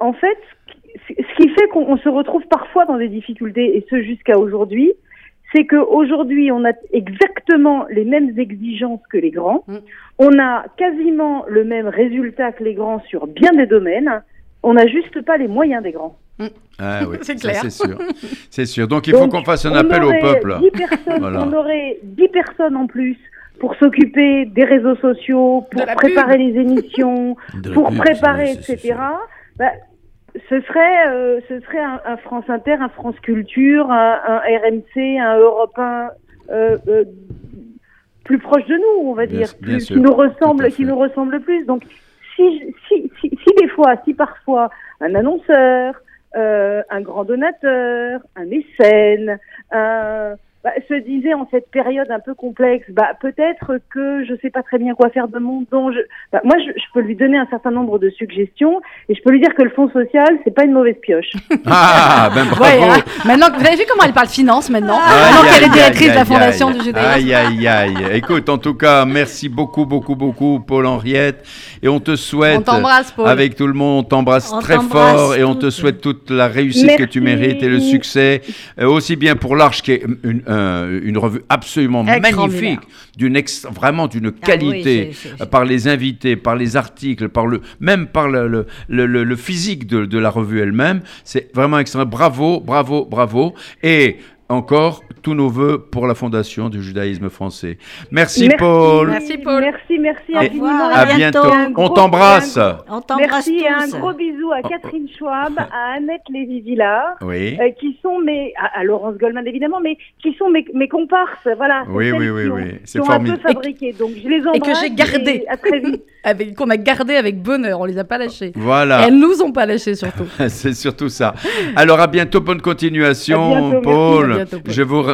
en fait, ce ce qui fait qu'on on se retrouve parfois dans des difficultés, et ce jusqu'à aujourd'hui, c'est qu'aujourd'hui, on a exactement les mêmes exigences que les grands. Mm. On a quasiment le même résultat que les grands sur bien des domaines. On n'a juste pas les moyens des grands. Ah oui, C'est clair. c'est sûr. C'est sûr. Donc il faut qu'on fasse un appel au peuple. 10 personnes, Voilà. On aurait 10 personnes en plus pour s'occuper des réseaux sociaux, pour préparer les émissions, pour pub, préparer, etc. Bah, ce serait, euh, ce serait un, un France Inter, un France Culture, un, un RMC, un Europe 1 euh, euh, plus proche de nous, on va Bien- dire, bien plus- sûr, qui nous ressemble, qui nous ressemble plus. Donc, si, si, si, si des fois, si parfois un annonceur, euh, un grand donateur, un mécène, un, bah, se disait en cette période un peu complexe, bah, peut-être que je sais pas très bien quoi faire de mon don. Je, bah, moi, je, je peux lui donner un certain nombre de suggestions et je peux lui dire que le fonds social, c'est pas une mauvaise pioche. Ah, ben bravo. Ouais, hein. Maintenant, vous avez vu comment elle parle finance maintenant? Aïe, Maintenant qu'elle est directrice aïe, de la fondation aïe. du judaïsme. Aïe, aïe, aïe. Écoute, en tout cas, merci beaucoup, beaucoup, beaucoup, Paul Henriette. Et on te souhaite, On t'embrasse, Paul. avec tout le monde, on t'embrasse très t'embrasse fort et on te souhaite toute la réussite que tu mérites et le succès. Euh, aussi bien pour l'Arche, qui est une, un- une revue absolument magnifique, d'une ex- vraiment d'une Ah oui, qualité, euh, par les invités, par les articles, par le, même par le, le, le- le- le physique de, de la revue elle-même. C'est vraiment extraordinaire. Bravo, bravo, bravo. Et encore tous nos voeux pour la fondation du judaïsme français. Merci, Merci. Paul. Merci, Paul. Merci, merci Au infiniment. revoir, À À bientôt. On t'embrasse. On t'embrasse Merci et un gros bisou à Catherine Schwab, à Annette Lévy-Villard, Oui. euh, qui sont mes, à, à Laurence Goldman évidemment, mais qui sont mes, mes comparses, voilà. Oui, oui, oui, oui. C'est ont un peu formidable. fabriqué, donc je les embrasse. j'ai gardé. et À très vite. Avec- Qu'on a gardé avec bonheur, on les a pas lâchés. Voilà. Elles nous ont pas lâchés surtout. C'est surtout ça. Alors à bientôt, bonne continuation, À bientôt, merci. Paul. Bientôt. Je vous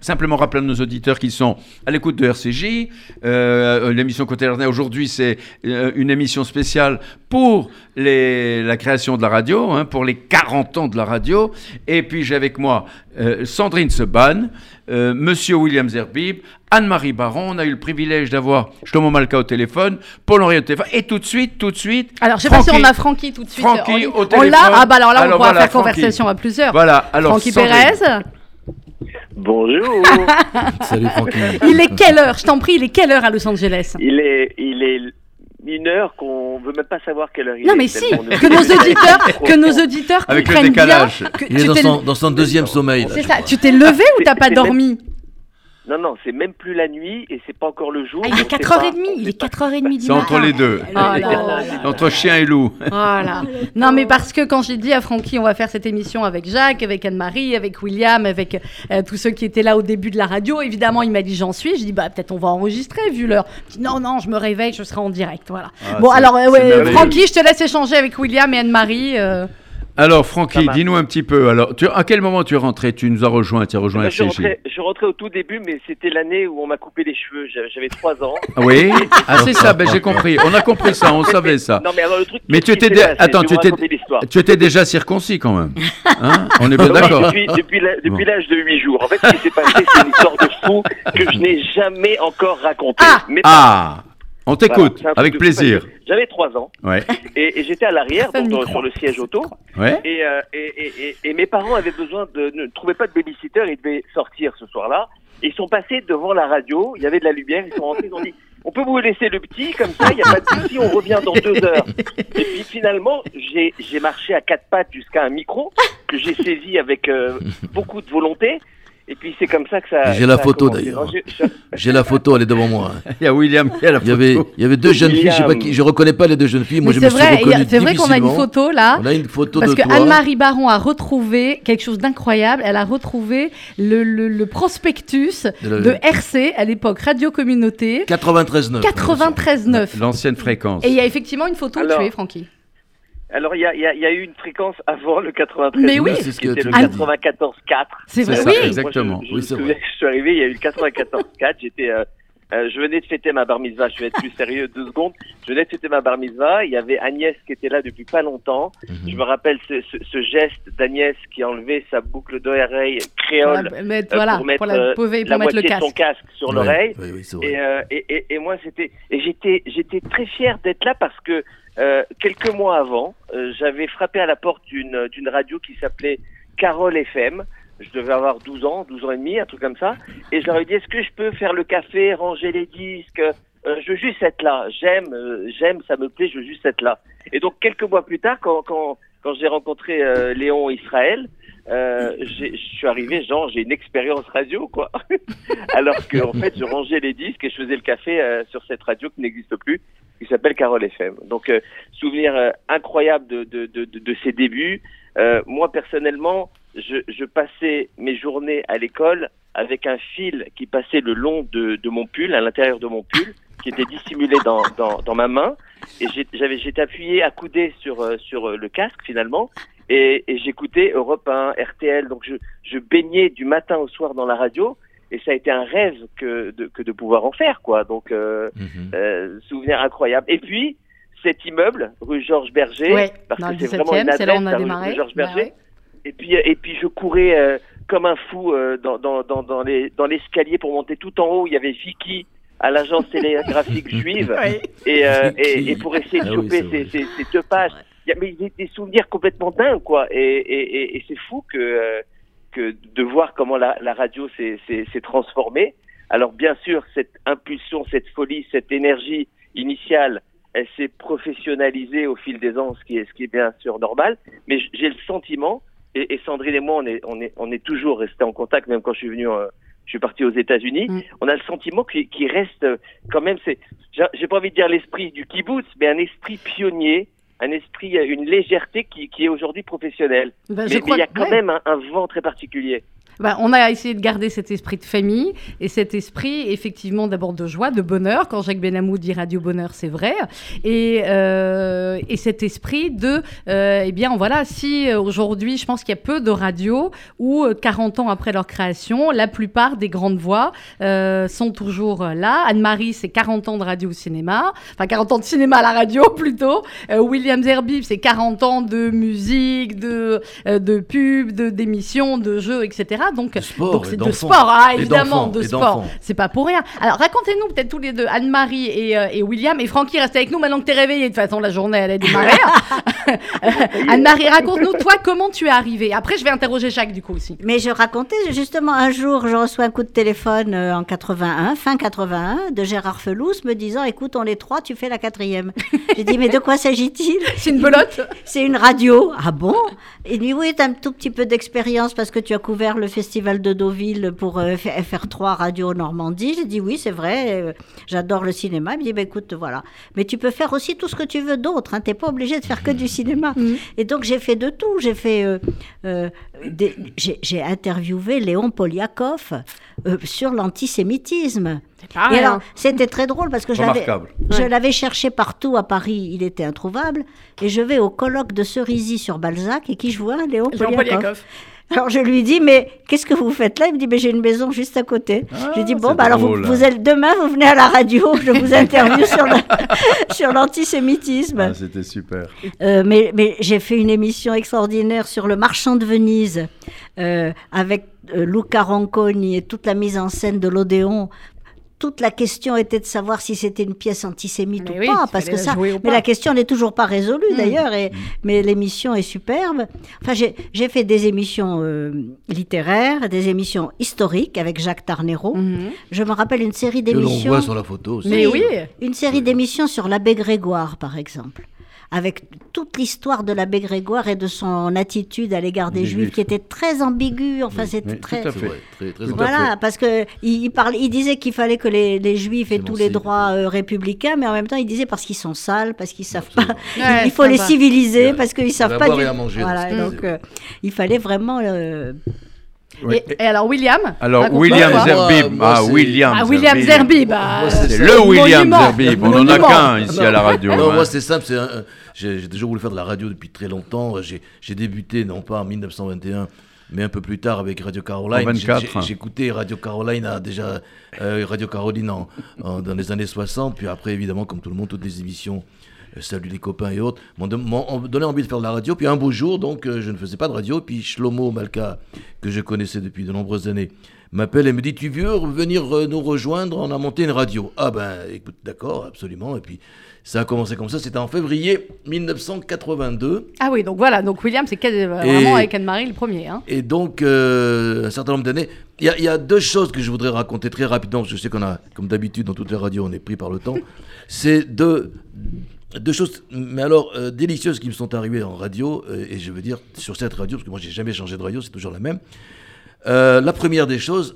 simplement rappeler à nos auditeurs qui sont à l'écoute de RCJ. Euh, L'émission Côté aujourd'hui, c'est euh, une émission spéciale pour les, la création de la radio, hein, pour les 40 ans de la radio. Et puis j'ai avec moi euh, Sandrine Seban, euh, Monsieur William Zerbib, Anne-Marie Baron. On a eu le privilège d'avoir Shlomo Malka au téléphone, Paul-Henri au téléphone. Et tout de suite, tout de suite, Alors, je sais pas si on a Francky tout de suite. Francky en ligne. au on téléphone. l'a Ah bah alors là, on Alors pourra voilà, faire Francky. conversation à plusieurs. Voilà, alors Francky. Pérez, Bonjour. Salut Francky. il est quelle heure? Je t'en prie, il est quelle heure à Los Angeles? Il est, il est une heure qu'on veut même pas savoir quelle heure il Non est. mais si, que nos auditeurs, que nos auditeurs Avec le comprennent décalage. bien. que Il est dans son, dans son deuxième sommeil. C'est ça. Tu t'es levé ou t'as pas dormi Non, non, c'est même plus la nuit et c'est pas encore le jour. Ah, il est on sait 4h30, pas. il est 4h30 du C'est entre matin. les deux. Oh là là là. Entre chien et loup. Voilà. Non, mais parce que quand j'ai dit à Francky, on va faire cette émission avec Jacques, avec Anne-Marie, avec William, avec euh, tous ceux qui étaient là au début de la radio, évidemment, il m'a dit j'en suis. Je dis bah peut-être on va enregistrer vu l'heure. Il dit, Non, non, je me réveille, je serai en direct. Voilà. Ah, bon, alors, euh, ouais. Francky, je te laisse échanger avec William et Anne-Marie. euh. Alors, Francky, dis-nous un petit peu. Alors, tu, à quel moment tu es rentré? Tu nous as rejoint, tu as rejoint Moi, je, RCJ. rentrais, je rentrais au tout début, mais c'était l'année où on m'a coupé les cheveux. J'avais j'avais trois ans. Ah Oui? Ah, c'est ça, ben, j'ai compris. On a compris ça, on savait ça. Non, mais alors le truc. Mais tu étais attends, je tu étais-. Tu étais déjà circoncis quand même. Hein? On est bien d'accord. Depuis, depuis la- depuis l'âge de 8 jours. En fait, ce qui s'est passé, c'est une histoire de fou que je n'ai jamais encore racontée. Ah Mais Ah On t'écoute, avec plaisir. J'avais 3 ans Ouais, et, et j'étais à l'arrière, sur le siège auto. ouais. Et, euh, et, et, et, et mes parents avaient besoin de ne trouvaient pas de babysitter, ils devaient sortir ce soir-là. Ils sont passés devant la radio, il y avait de la lumière, ils sont rentrés, ils ont dit on peut vous laisser le petit comme ça, il n'y a pas de souci, on revient dans deux heures. Et puis finalement, j'ai j'ai marché à quatre pattes jusqu'à un micro que j'ai saisi avec euh, beaucoup de volonté. Et puis c'est comme ça que ça. J'ai la photo, d'ailleurs. J'ai- la photo, elle est devant moi. hein. Il y a William qui a la Il y avait, photo. il y avait deux jeunes filles, je sais pas William. qui, je reconnais pas les deux jeunes filles. Moi, je c'est me suis vrai, c'est vrai qu'on a une photo là. On a une photo Parce de que. Anne-Marie Baron a retrouvé quelque chose d'incroyable. Elle a retrouvé le, le- le prospectus de RC à l'époque Radio Communauté 93,9. 93.9. L'ancienne fréquence. Et il y a effectivement une photo où tu es, Francky. Alors il y a, il y a- il y a eu une fréquence avant le 93. Mais oui. c'est ce que tu le me dis. 94.4. C'est vrai, ça, oui. exactement. Moi, je, je Oui, c'est vrai. je suis arrivé, il y a eu le 94.4. J'étais, euh, euh, je venais de fêter ma bar mitzvah. Je vais être plus sérieux deux secondes. Je venais de fêter ma bar mitzvah. Il y avait Agnès qui était là depuis pas longtemps. Mhm. Je me rappelle ce, ce, ce geste d'Agnès qui a enlevé sa boucle d'oreille créole Pour la- mettre- euh, voilà, pour mettre, pour la, euh, pour la mettre moitié le de son casque. sur Ouais, l'oreille. Oui, oui, c'est vrai. Et, euh, et, et, et moi, c'était, et j'étais, j'étais très fier d'être là parce que euh, quelques mois avant, euh, j'avais frappé à la porte d'une radio qui s'appelait Carole FM. Je devais avoir 12 ans, 12 ans et demi, un truc comme ça. Et je leur ai dit, est-ce que je peux faire le café, ranger les disques? Euh, Je veux juste être là. J'aime, euh, j'aime, ça me plaît, je veux juste être là. Et donc, quelques mois plus tard, quand, quand, quand j'ai rencontré euh, Léon Israël, je suis arrivé, genre, j'ai une expérience radio, quoi. Alors que, en fait, je rangeais les disques et je faisais le café sur cette radio qui n'existe plus, qui s'appelle Carole FM. Donc, euh, souvenir euh, incroyable de, de, de, de, ses débuts. Euh, moi, personnellement, je, je passais mes journées à l'école avec un fil qui passait le long de, mon pull, à l'intérieur de mon pull, qui était dissimulé dans, dans, dans ma main. Et j'avais, j'étais appuyé, accoudé sur, euh, sur euh, le casque, finalement. Et, et j'écoutais Europe 1, RTL. Donc, je, je baignais du matin au soir dans la radio. Et ça a été un rêve que de, que de pouvoir en faire, quoi. Donc, euh, Mhm. euh, souvenir incroyable. Et puis, cet immeuble, rue Georges Berger, Ouais, parce dans que le c'est vraiment 17e, une c'est là on adresse, a rue- démarré. rue Georges Bah Berger. ouais. Et puis, et puis je courais euh, comme un fou euh, dans, dans, dans, dans les dans l'escalier pour monter tout en haut. Il y avait Vicky à l'agence télégraphique juive et, euh, et, et pour essayer de Ah oui, choper ces, vrai. ces, ces deux pages. Il y a mais des, des souvenirs complètement dingues quoi. Et, et, et, et c'est fou que euh, que de voir comment la, la radio s'est transformée. Alors bien sûr cette impulsion, cette folie, cette énergie initiale, elle s'est professionnalisée au fil des ans, ce qui est ce qui est bien sûr normal. Mais j'ai le sentiment et, et Sandrine et moi, on est, on est, on est toujours restés en contact, même quand je suis venu, euh, je suis parti aux États-Unis. Mm. On a le sentiment qu'il reste euh, quand même, c'est, j'ai pas envie de dire l'esprit du kibbutz, mais un esprit pionnier, un esprit, une légèreté qui, qui est aujourd'hui professionnelle. Bah, mais il y a quand ouais. même un, un vent très particulier. Bah, on a essayé de garder cet esprit de famille et cet esprit, effectivement, d'abord de joie, de bonheur. Quand Jacques Benamou dit Radio Bonheur, c'est vrai. Et, euh, et cet esprit de, euh, eh bien, voilà, si euh, aujourd'hui, je pense qu'il y a peu de radios où, euh, 40 ans après leur création, la plupart des grandes voix sont toujours là. Anne-Marie, c'est 40 ans de radio au cinéma, enfin 40 ans de cinéma à la radio plutôt. William Zerbib, c'est 40 ans de musique, de, de pub, de d'émissions, de jeux, etc. Donc, sport, c'est de sport, ah, évidemment, de sport. C'est pas pour rien. Alors racontez-nous peut-être tous les deux, Anne-Marie et, euh, et William, et Francky reste avec nous maintenant que t'es réveillée. De toute façon, la journée, elle a démarré. Euh, Anne-Marie, raconte-nous, toi, comment tu es arrivée? Après, je vais interroger Jacques, du coup, aussi. Mais je racontais justement un jour, je reçois un coup de téléphone euh, en 81, fin 81, de Gérard Felous me disant Écoute, on est trois, tu fais la quatrième. J'ai dit Mais de quoi s'agit-il? C'est une belote C'est une radio. Ah bon? Il dit Oui, tu as un tout petit peu d'expérience parce que tu as couvert le festival de Deauville pour euh, F- FR3 Radio Normandie. J'ai dit Oui, c'est vrai, euh, j'adore le cinéma. Il me dit bah, Écoute, voilà. Mais tu peux faire aussi tout ce que tu veux d'autre. Hein. Tu n'es pas obligé de faire que du cinéma. Et donc, j'ai fait de tout. J'ai fait. euh, euh, j'ai interviewé Léon Poliakov euh, sur l'antisémitisme. Et alors, c'était très drôle parce que je l'avais- Remarquable. je Ouais. l'avais cherché partout à Paris, il était introuvable. Et je vais au colloque de Cerisy sur Balzac et qui je vois Léon Jean Poliakov. Alors je lui dis, mais qu'est-ce que vous faites là? Il me dit, mais j'ai une maison juste à côté. J'ai dit, bon, bah, alors vous, vous êtes, demain, vous venez à la radio, je vous interviewe sur l'antisémitisme. Ah, C'était super. Euh, mais mais j'ai fait une émission extraordinaire sur le marchand de Venise euh, avec euh, Luca Ronconi et toute la mise en scène de l'Odéon. Toute la question était de savoir si c'était une pièce antisémite Mais ou oui, pas, parce que la ça. Mais pas. la question n'est toujours pas résolue Mm. d'ailleurs. Et mais l'émission est superbe. Enfin, j'ai fait des émissions euh, littéraires, des émissions historiques avec Jacques Tarnero. Mhm. Je me rappelle une série Que l'on d'émissions. voit sur la photo aussi. Mais oui. Une série d'émissions sur l'abbé Grégoire, par exemple. Avec toute l'histoire de l'abbé Grégoire et de son attitude à l'égard des, Des Juifs, Juifs. qui était très ambiguë. Enfin, Oui, c'était très. tout à C'est fait. très, très. Voilà, parce que il, parlait, il disait qu'il fallait que les, les Juifs aient tous les droits euh, républicains, mais en même temps, il disait parce qu'ils sont sales, parce qu'ils savent pas. Absolument. Il- Ouais, il faut les civiliser Ouais. parce qu'ils Il savent pas boire du. et à manger dans Voilà, donc euh, il fallait vraiment. euh, Oui. Et, et alors, William? Alors, William. Zerbib. Ah, William Ah, William Zerbib. ah, C'est le William monument. Zerbib. On n'en a qu'un ici à la radio. Non, hein. moi c'est simple, un- j'ai toujours voulu faire de la radio depuis très longtemps. J'ai débuté non pas en 1921, mais un peu plus tard avec Radio Caroline. En J'ai- 24, j'ai- hein. J'écoutais Radio Caroline ah, déjà, euh, Radio Caroline en- en- dans les années 60, puis après évidemment comme tout le monde, toutes les émissions. Euh, Salut les copains et autres, m'ont don- m'ont donné envie de faire de la radio. Puis un beau jour, donc, euh, je ne faisais pas de radio. Puis Shlomo Malka, que je connaissais depuis de nombreuses années, m'appelle et me dit Tu veux venir euh, nous rejoindre? On a monté une radio. Ah ben, écoute, d'accord, absolument. Et puis ça a commencé comme ça. C'était en février 1982. Ah oui, donc voilà, donc William, c'est Et- vraiment avec Anne-Marie le premier. Hein. Et donc, euh, un certain nombre d'années. Il y, y a deux choses que je voudrais raconter très rapidement, parce que je sais qu'on a, comme d'habitude, dans toutes les radios, on est pris par le temps. C'est deux, deux choses, mais alors, euh, délicieuses qui me sont arrivées en radio, euh, et je veux dire, sur cette radio, parce que moi, j'ai jamais changé de radio, c'est toujours la même. Euh, la première des choses,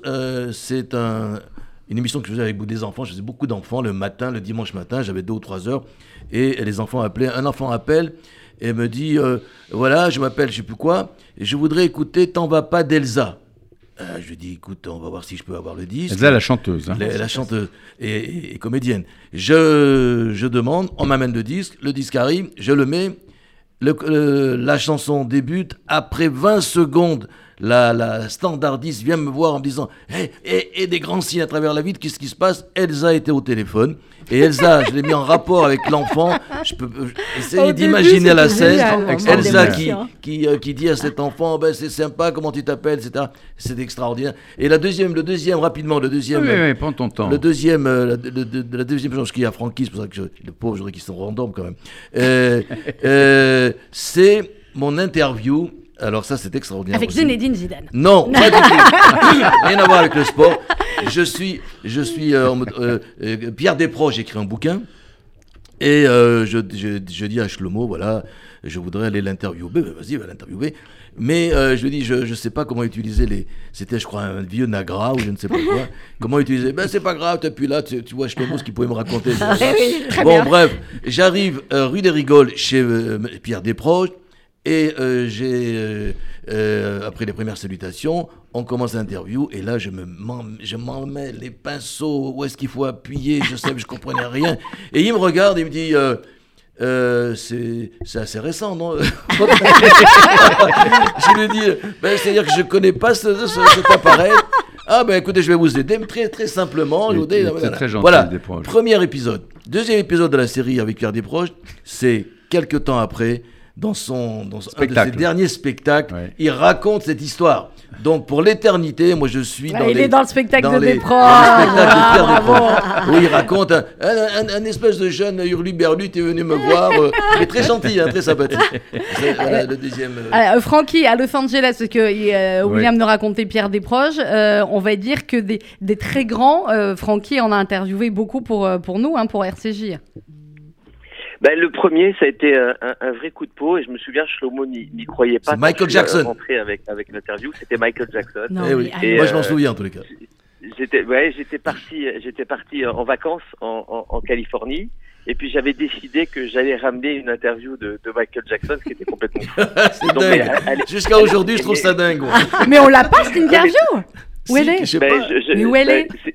c'est un- une émission que je faisais avec des enfants. Je faisais beaucoup d'enfants le matin, le dimanche matin. J'avais deux ou trois heures. Et les enfants appelaient. Un enfant appelle et me dit Voilà, je m'appelle je sais plus quoi. Et je voudrais écouter T'en vas pas d'Elsa. Euh, je lui dis Écoute, on va voir si je peux avoir le disque. Elsa, la chanteuse. hein. La, la chanteuse et, et- et comédienne. Je, je demande, on m'amène le disque, le disque arrive, je le mets, le- la chanson débute, après 20 secondes, la, la standardiste vient me voir en me disant Hey, et, et des grands signes à travers la vitre, qu'est-ce qui se passe? Elsa était au téléphone. Et Elsa, je l'ai mis en rapport avec l'enfant. Je peux je- Au essayer d'imaginer la scène. génial. Elsa qui, qui, euh, qui dit à cet enfant ben, C'est sympa, comment tu t'appelles, etc. C'est extraordinaire. Et la deuxième, le deuxième, rapidement, le deuxième. oui, oui, prends ton temps. Le deuxième, euh, la, le- le- la deuxième chose qui est à Francky, c'est pour ça que je, le pauvre, j'aurais qu'ils sont random quand même. Euh, euh, c'est mon interview. Alors ça, c'est extraordinaire. Avec aussi. Zinedine Zidane. Non, pas du tout. Rien à voir avec le sport. Je suis, je suis euh, euh, euh, Pierre Desproges, écrit un bouquin. Et euh, je, je- je dis à Shlomo, voilà, je voudrais aller l'interviewer. Ben, Vas-y, va l'interviewer. Mais euh, je lui dis, je ne sais pas comment utiliser les. C'était, je crois, un vieux Nagra ou je ne sais pas quoi. comment utiliser? Ben, c'est pas grave, puis là, tu, tu vois Shlomo, ce qu'il pouvait me raconter. Oui, bon, bien. bref, j'arrive euh, rue des Rigoles chez euh, Pierre Desproges. Et euh, j'ai, euh, euh, après les premières salutations, on commence l'interview et là je me m'en, je m'en mets les pinceaux, où est-ce qu'il faut appuyer, je sais, je comprenais rien. Et il me regarde et il me dit, euh, c'est, c'est assez récent, non? Je lui dis, ben, c'est-à-dire que je connais pas ce, ce- cet appareil. Ah ben écoutez, je vais vous aider très très simplement. je dis, voilà. très gentil, Voilà, premier épisode. Deuxième épisode de la série avec Pierre Desproges, c'est quelques temps après, dans son dans un de ses Spectacle. derniers spectacles, Ouais. il raconte cette histoire. Donc pour l'éternité, moi je suis Ah, dans il les- est dans le spectacle dans de les- Desproges. dans le spectacle de Pierre Ah, Desproges. Où il raconte un, un- un- un espèce de jeune hurluberlu qui est venu me voir, euh, mais très gentil, hein, très sympathique. Voilà, le deuxième. euh, Euh, Francky à Los Angeles, parce que euh, Ouais. William nous racontait Pierre Desproges, euh, on va dire que des, des très grands, euh, Francky en a interviewé beaucoup pour, euh, pour nous, hein, pour RCJ. Ben, le premier, ça a été un, un- un vrai coup de peau et je me souviens, Shlomo n'y croyait pas. C'est Michael quand je suis, euh, Jackson. rentré avec, avec l'interview, c'était Michael Jackson. Non, eh oui. Et, Moi je m'en euh, souviens en tous les cas. J'étais, ouais, j'étais parti, j'étais parti en vacances en, en, en Californie. Et puis j'avais décidé que j'allais ramener une interview de, de Michael Jackson, ce qui était complètement fou. Jusqu'à aujourd'hui, je trouve ça dingue. moi. Mais on l'a pas cette interview? Où Si, elle est? je sais Ben, je- Mais où elle ben, est?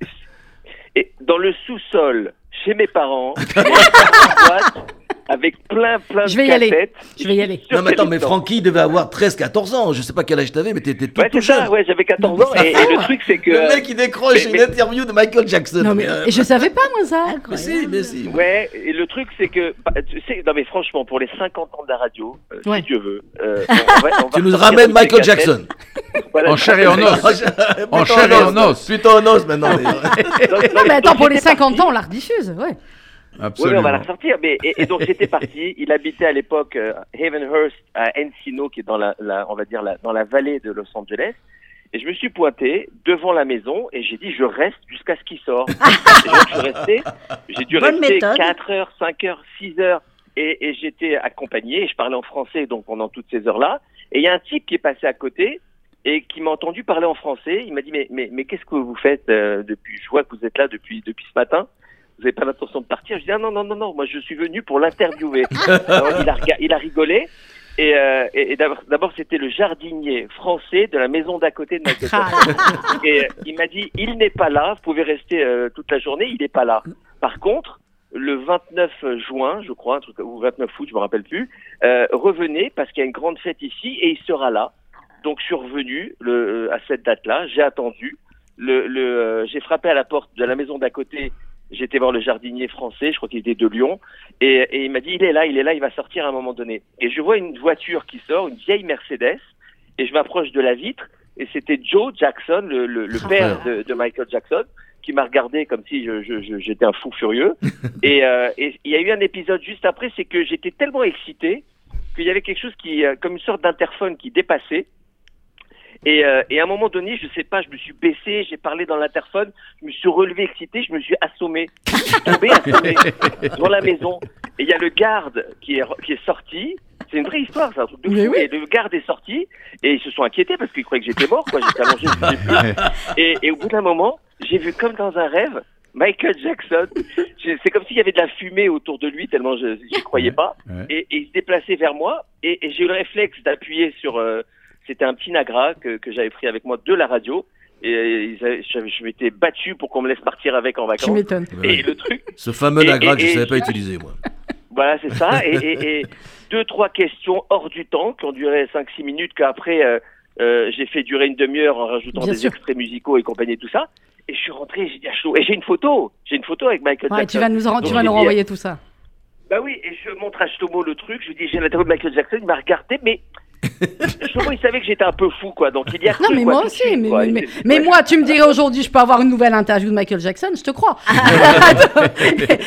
et Dans le sous-sol, chez mes parents, avec plein, plein Je vais de y aller. Je vais y aller. Non, mais attends, mais Franck Francky devait avoir 13-14 ans. Je sais pas quel âge t'avais, mais t'étais tout, Ouais, tout c'est ça, jeune. ouais, j'avais 14 ans. Et, et le truc, c'est que. Le mec, il décroche mais- une interview de Michael Jackson. Non, mais euh, et je savais pas, moi, ça. mais si, mais si. Ouais, et le truc, c'est que. bah, tu sais, non, mais franchement, pour les 50 ans de la radio, euh, Ouais. si Dieu veut. euh, on va- on va Tu nous ramènes Michael. Jackson. Voilà, En chair et en os. En chair et en os. Plutôt en os maintenant. mais- Non, mais attends, pour les j'étais 50 parti. ans, on la rediffuse, ouais. Oui, on Absolument. va la ressortir. Mais, et, et donc j'étais parti. Il habitait à l'époque euh, Havenhurst à Encino, qui est dans la, la- on va dire la, dans la vallée de Los Angeles. Et je me suis pointé devant la maison et j'ai dit je reste jusqu'à ce qu'il sorte. et donc je suis resté. J'ai dû Bonne rester méthode. 4 heures, 5 heures, 6 heures. Et, et j'étais accompagné. Et je parlais en français donc pendant toutes ces heures-là. Et il y a un type qui est passé à côté et qui m'a entendu parler en français. Il m'a dit mais mais, mais qu'est-ce que vous faites euh, depuis? Je vois que vous êtes là depuis depuis ce matin vous n'avez pas l'intention de partir Je dis ah non non non non, moi je suis venu pour l'interviewer. Il a il a rigolé. Et, euh, et, et d'abord, d'abord, c'était le jardinier français de la maison d'à côté de Michael Ah. Et euh, il m'a dit, il n'est pas là, vous pouvez rester euh, toute la journée, il n'est pas là. Par contre, le 29 juin, je crois, un truc, ou 29 août, je me rappelle plus, euh, revenez parce qu'il y a une grande fête ici et il sera là. Donc je suis revenu le, euh, à cette date-là, j'ai attendu, le, le, euh, j'ai frappé à la porte de la maison d'à côté. J'étais voir le jardinier français, je crois qu'il était de Lyon, et, et il m'a dit il est là, il est là, il va sortir à un moment donné. Et je vois une voiture qui sort, une vieille Mercedes, et je m'approche de la vitre, et c'était Joe Jackson, le, le, le père de, de Michael Jackson, qui m'a regardé comme si je, je- je- j'étais un fou furieux. et euh, et il y a eu un épisode juste après, c'est que j'étais tellement excité qu'il y avait quelque chose qui, euh, comme une sorte d'interphone qui dépassait. Et, euh, et à un moment donné, je sais pas, je me suis baissé, j'ai parlé dans l'interphone, je me suis relevé excité, je me suis assommé. Je suis tombé assommé dans la maison. Et il y a le garde qui est, qui est sorti. C'est une vraie histoire, c'est un truc de Mais fou. oui. Et le garde est sorti et ils se sont inquiétés parce qu'ils croyaient que j'étais mort, quoi. J'étais allongé. Et, et au bout d'un moment, j'ai vu comme dans un rêve Michael Jackson. C'est comme s'il y avait de la fumée autour de lui, tellement je n'y croyais pas. Ouais. Et, et il se déplaçait vers moi. Et, et j'ai eu le réflexe d'appuyer sur. euh, C'était un petit Nagra que, que j'avais pris avec moi de la radio. Et je, je m'étais battu pour qu'on me laisse partir avec en Tu vacances. m'étonnes. Et le truc, Ce fameux Et- Nagra que je et- savais et- pas utiliser, moi. voilà, c'est ça. Et, et, et deux, trois questions hors du temps qui ont duré 5-6 minutes qu'après euh, euh, j'ai fait durer une demi-heure en rajoutant Bien des sûr. extraits musicaux et compagnie et tout ça. Et je suis rentré, j'ai dit à chaud. Et j'ai une photo. J'ai une photo avec Michael Ouais, Jackson. tu vas nous, en- tu vas nous renvoyer tout ça. Bah oui, et je montre à Shlomo le truc. Je lui dis, j'ai l'interview de Michael Jackson. Il m'a regardé, mais Justement, il savait que j'étais un peu fou, quoi. Donc il y a Non, mais quoi, moi aussi. suite, Mais, moi, tu me dirais aujourd'hui, je peux avoir une nouvelle interview de Michael Jackson, je te crois.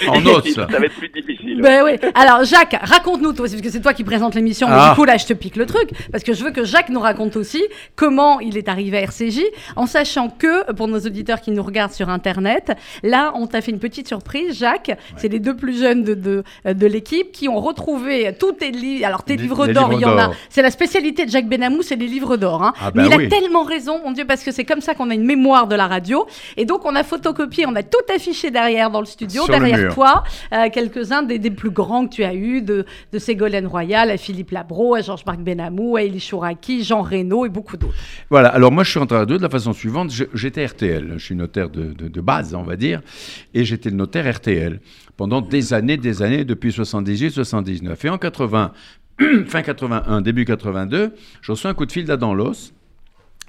En os. Ça va être plus difficile. Ben oui. Alors Jacques, raconte-nous toi, aussi, parce que c'est toi qui présente l'émission. Mais Ah. du coup là, je te pique le truc parce que je veux que Jacques nous raconte aussi comment il est arrivé à RCJ, en sachant que pour nos auditeurs qui nous regardent sur Internet, là, on t'a fait une petite surprise, Jacques. C'est les deux plus jeunes de de, de l'équipe qui ont retrouvé tous tes livres. Alors tes Les- livres d'or, il y en a. C'est la spécialité de Jacques Benamou, c'est les livres d'or. hein. Ah Mais bah il oui. a tellement raison, mon Dieu, parce que c'est comme ça qu'on a une mémoire de la radio. Et donc on a photocopié, on a tout affiché derrière dans le studio, Sur derrière toi, euh, quelques-uns des, des plus grands que tu as eu, de, de Ségolène Royal à Philippe Labro, à Georges-Marc Benamou, à Elie Chouraki, Jean Reynaud et beaucoup d'autres. Voilà, alors moi je suis rentré à radio de la façon suivante. J'étais RTL, je suis notaire de, de- de base, on va dire, et j'étais le notaire RTL pendant des années, des années, depuis 78, 79. Et en 80, fin 81, début 82, je reçois un coup de fil d'Adam Los.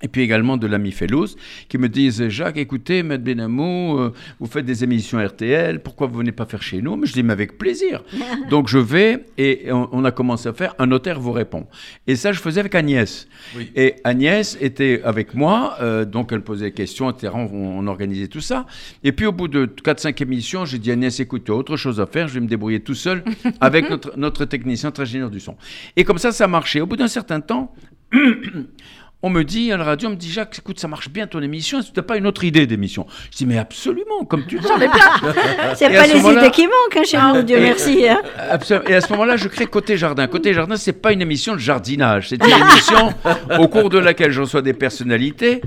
Et puis également de l'ami Fellouz, qui me disent Jacques, écoutez, Maître Benamou, euh, vous faites des émissions RTL, pourquoi vous venez pas faire chez nous? Mais je dis, mais avec plaisir. Donc je vais, et on, on a commencé à faire Un notaire vous répond. Et ça, je faisais avec Agnès. Oui. Et Agnès était avec moi, euh, donc elle posait des questions, etc. On, on organisait tout ça. Et puis au bout de 4-5 émissions, j'ai dit Agnès, écoute, tu as autre chose à faire, je vais me débrouiller tout seul avec notre, notre technicien, notre ingénieur du son. Et comme ça, ça marchait. Au bout d'un certain temps, on me dit à la radio, on me dit Jacques, écoute, ça marche bien ton émission, est-ce que tu n'as pas une autre idée d'émission? Je dis mais absolument, comme tu le sais. C'est pas les idées qui manquent hein, chez nous, Dieu merci. hein. Absolument. Et à ce moment-là, je crée Côté Jardin. Côté Jardin, c'est pas une émission de jardinage. C'est une émission au cours de laquelle je reçois des personnalités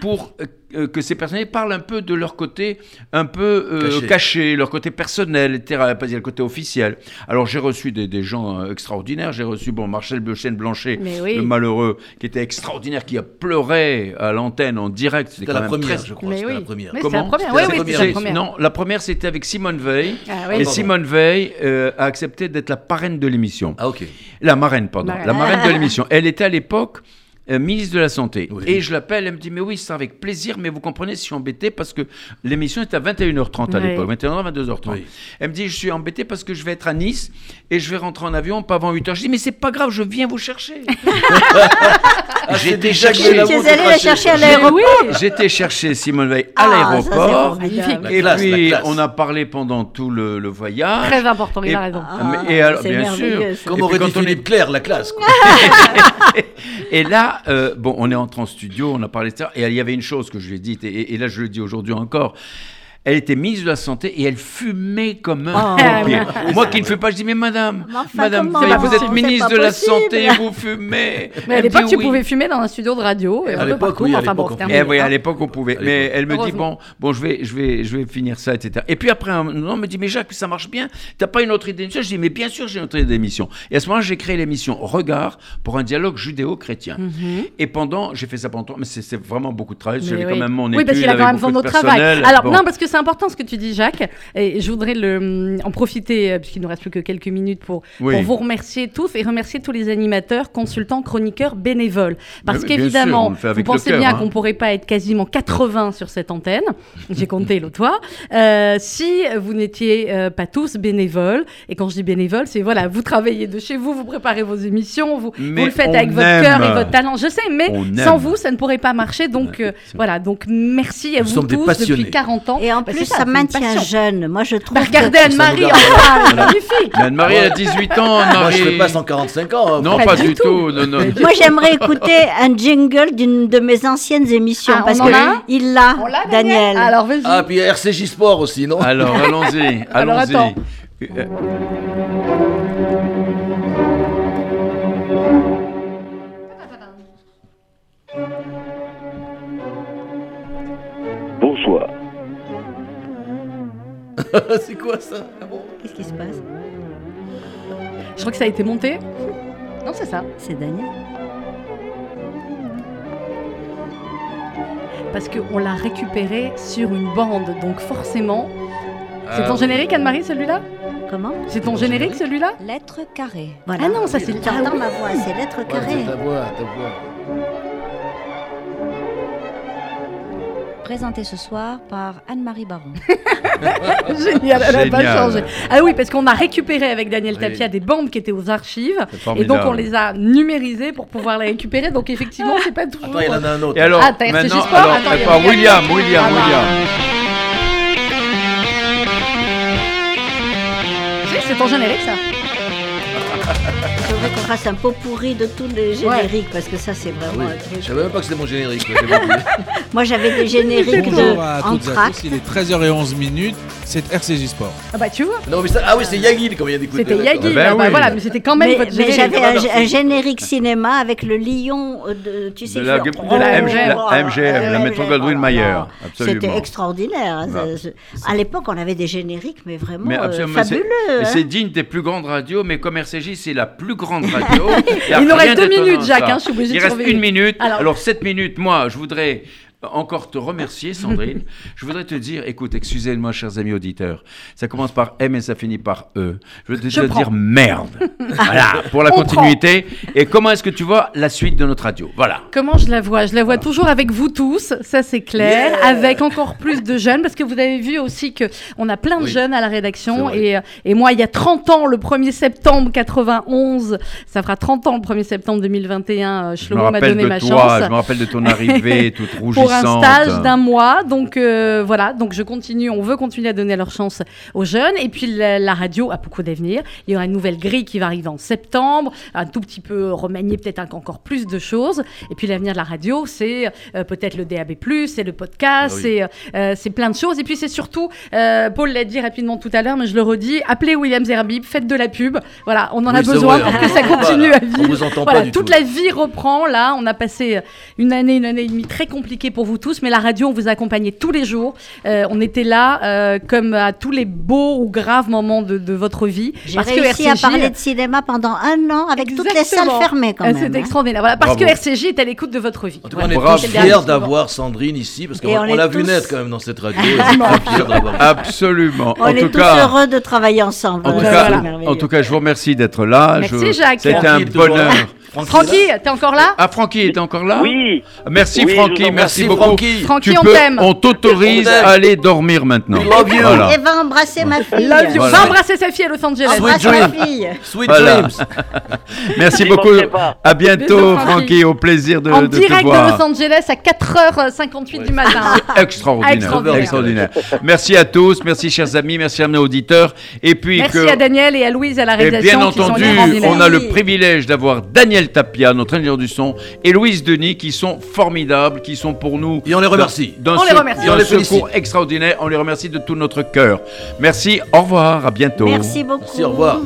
pour euh, euh, que ces personnalités parlent un peu de leur côté un peu euh, Caché. caché. leur côté personnel, etc. Pas dire le côté officiel. Alors j'ai reçu des, des gens euh, extraordinaires. J'ai reçu bon Marcel Beuchen Blanchet, oui. le malheureux, qui était extraordinaire, qui a pleuré à l'antenne en direct. C'était la première, très- je crois. C'était oui. la première. Mais Comment la première. C'était Oui, la oui, première c'était la première. Non, la première c'était avec Simone Veil. Ah Et pardon. Simone Veil euh, a accepté d'être la parraine de l'émission. Ah, ok. La marraine, pardon. Marraine. La marraine de l'émission. Elle était à l'époque euh, ministre de la Santé. Oui. Et je l'appelle, elle me dit, mais oui, c'est avec plaisir, mais vous comprenez, je suis embêté parce que l'émission est à 21h30 à l'époque, 21h, 22h30. Oui. Elle me dit, je suis embêté parce que je vais être à Nice et je vais rentrer en avion pas avant 8h. Je dis, mais c'est pas grave, je viens vous chercher. Ah, du Jacques chercher. La à l'aéroport. J'étais chercher Simone Veil à Ah, ça, l'aéroport. Et classe, la puis, classe. on a parlé pendant tout le, le voyage. Très important, il a raison. Ah, Mais- et alors, c'est bien sûr. ça. Comme aurait dit quand on est- Philippe Claire, la classe. Et là, euh, bon, on est entré en studio, on a parlé de ça, et il y avait une chose que je lui ai dite, et là je le dis aujourd'hui encore. Elle était ministre de la Santé et elle fumait comme un Oh. pompier. Moi qui ne fais pas, je dis mais madame, enfin, madame, comment vous êtes possible, ministre de la. Santé, vous fumez. Mais à l'époque, tu oui. pouvais fumer dans un studio de radio. Et À l'époque, oui, enfin bon. Eh oui, à l'époque on pouvait. Mais elle me dit bon, bon, je vais, je vais, je vais finir ça, etc. Et puis après, un moment, me dit mais Jacques, ça marche bien. T'as pas une autre idée d'émission Je dis mais bien sûr, j'ai une autre idée d'émission. Et à ce moment-là, j'ai créé l'émission Regard pour un dialogue judéo-chrétien. Mhm. Et pendant, j'ai fait ça pendant, mais c'est vraiment beaucoup de travail. J'avais oui. quand même mon Oui, parce qu'il a quand même son autre travail. Alors, non, parce que c'est important ce que tu dis, Jacques. Et je voudrais le, hum, en profiter, euh, puisqu'il ne nous reste plus que quelques minutes, pour, Oui. pour vous remercier tous et remercier tous les animateurs, consultants, chroniqueurs, bénévoles. Parce qu'évidemment, vous pensez cœur, bien hein. qu'on ne pourrait pas être quasiment 80 sur cette antenne. J'ai compté l'autre fois. euh, si vous n'étiez euh, pas tous bénévoles. Et quand je dis bénévoles, c'est voilà, vous travaillez de chez vous, vous préparez vos émissions, vous, le faites avec votre cœur et votre talent. Je sais, mais On sans aime. vous, ça ne pourrait pas marcher. Donc euh, voilà, donc merci à Nous vous tous depuis 40 ans. Et en plus, ça, une maintient jeune. Moi, je trouve. Bah, regardez Anne-Marie, enfin, elle est magnifique. Anne-Marie, elle a 18 ans. Moi, je fais pas 145 ans. hein. Non, Pas pas, du du tout. tout. Non, non. Moi, j'aimerais écouter un jingle d'une de mes anciennes émissions Ah, parce on en que il l'a, On l'a, Daniel. Alors vas-y. Ah, puis il y a RCJ Sport aussi, non? Alors, allons-y. Allons-y. Bonsoir. C'est quoi ça Ah bon Qu'est-ce qui se passe Je crois que ça a été monté. Non, c'est ça. C'est Daniel. Parce qu'on l'a récupéré sur une bande. Donc forcément. C'est ton oui. générique, Anne-Marie, celui-là Comment C'est ton générique, celui-là Lettre carrée. Voilà. Ah non, ça c'est Tu entends ma voix, c'est lettre Ouais, carrée. c'est ta voix, ta voix. Présenté ce soir par Anne-Marie Baron. Génial, elle n'a pas changé. Ah oui, parce qu'on a récupéré avec Daniel Oui. Tapia des bandes qui étaient aux archives. Et donc on les a numérisées pour pouvoir les récupérer. Donc effectivement, c'est pas toujours. Attends, il y en a un autre. Et alors, Ah, t'as RCG maintenant, Sport alors, Attends, il y a attends, William. William, William, Ah bah. William. Tu sais, C'est ton générique ça Je voudrais qu'on fasse un pot pourri de tous les génériques parce que ça c'est vraiment Oui. un truc. Je savais même pas que c'était mon générique. Moi j'avais des génériques Bonjour de à toutes et à tous, il est 13h11 minutes, c'est RCJ Sport. Ah bah tu vois, non, mais ça, ah oui, c'est Yagil qu'on vient d'écouter. c'était d'accord. Yagi. Ben là, bah oui. voilà, mais c'était quand même Mais, votre mais générique. j'avais un, Merci. un générique cinéma avec le lion euh, de, tu sais, De la, de la MG, la Oh, MGM, la euh, Metro voilà. Goldwyn Mayer. C'était extraordinaire. À l'époque, on avait des génériques, mais vraiment euh, fabuleux. hein. c'est digne des plus grandes radios, mais comme RCJ, c'est la plus grande radio. y a Il nous reste deux minutes, Jacques, hein, je suis obligée Il de reste surveiller. une minute. Alors- Alors, sept minutes, moi, je voudrais encore te remercier, Sandrine. je voudrais te dire, écoute, excusez-moi, chers amis auditeurs, ça commence par M et ça finit par E. Je veux te, te dire merde. voilà, pour la On continuité. Et comment est-ce que tu vois la suite de notre radio? Voilà. Comment je la vois? Je la vois toujours avec vous tous, ça c'est clair, avec encore plus de jeunes, parce que vous avez vu aussi que on a plein de Oui. jeunes à la rédaction. Et, euh, et moi, il y a 30 ans, le 1er septembre 91, ça fera 30 ans le 1er septembre 2021, euh, Je me Shlomo m'a rappelle donné de ma toi, chance. je me rappelle de ton arrivée toute Pour rougissante. Un stage d'un mois, donc euh, voilà, donc je continue, on veut continuer à donner leur chance aux jeunes, et puis la, la radio a beaucoup d'avenir. Il y aura une nouvelle grille qui va arriver en septembre, un tout petit peu remanier peut-être encore plus de choses, et puis l'avenir de la radio, c'est euh, peut-être le DAB+, c'est le podcast, oui. c'est euh, c'est plein de choses, et puis c'est surtout, Paul l'a dit rapidement tout à l'heure, mais je le redis, appelez William Zerbib, faites de la pub, voilà, on en a Oui, besoin vrai, pour on- que ça continue à vivre. On vous entend Voilà, pas du toute tout. la vie reprend là. On a passé une année, une année et demie très compliquée pour vous tous, mais la radio, on vous accompagnait tous les jours. Euh, on était là euh, comme à tous les beaux ou graves moments de, de votre vie. J'ai Parce que réussi à RCJ parler de cinéma pendant un an avec toutes les salles fermées quand Ah, même. C'est hein. extraordinaire. Voilà, parce Bravo. que RCJ est à l'écoute de votre vie. En tout cas, on est tous fiers d'avoir Sandrine ici, parce qu'on on on l'a est vu tous- naître quand même dans cette radio. Absolument. On en est tout tous cas, heureux de travailler ensemble. En tout, cas, merveilleux. en tout cas, je vous remercie d'être là. Merci, Je- Jacques. C'était un bonheur. Francky, t'es encore là? Ah, Francky est encore là? Oui, Merci, Oui, Francky. Merci, beaucoup. Francky. Francky, Tu on t'aime. on t'autorise à aller dormir maintenant. We love you. Voilà. Et va embrasser ma fille. Love you. Voilà. Va embrasser sa fille à Los Angeles. Sweet Embrasse ma dream. fille. Sweet Voilà. dreams. Merci beaucoup. À bientôt, Francky. Au plaisir de, en de te direct de voir. Los Angeles à 4h58 du matin. Extraordinaire. Extraordinaire. Extraordinaire. Merci à tous. Merci, chers amis. Merci à nos auditeurs. Et puis Merci que. à Daniel et à Louise à la Et réalisation. bien qui sont entendu, on a le privilège d'avoir Daniel Tapia, notre ingénieur du son, et Louise Denis, qui sont formidables, qui sont pour nous. Et on les remercie. D'un On les secours- remercie. les secours félicite. extraordinaire. On les remercie de tout notre cœur. Merci. Au revoir. À bientôt. Merci beaucoup. Merci, au revoir.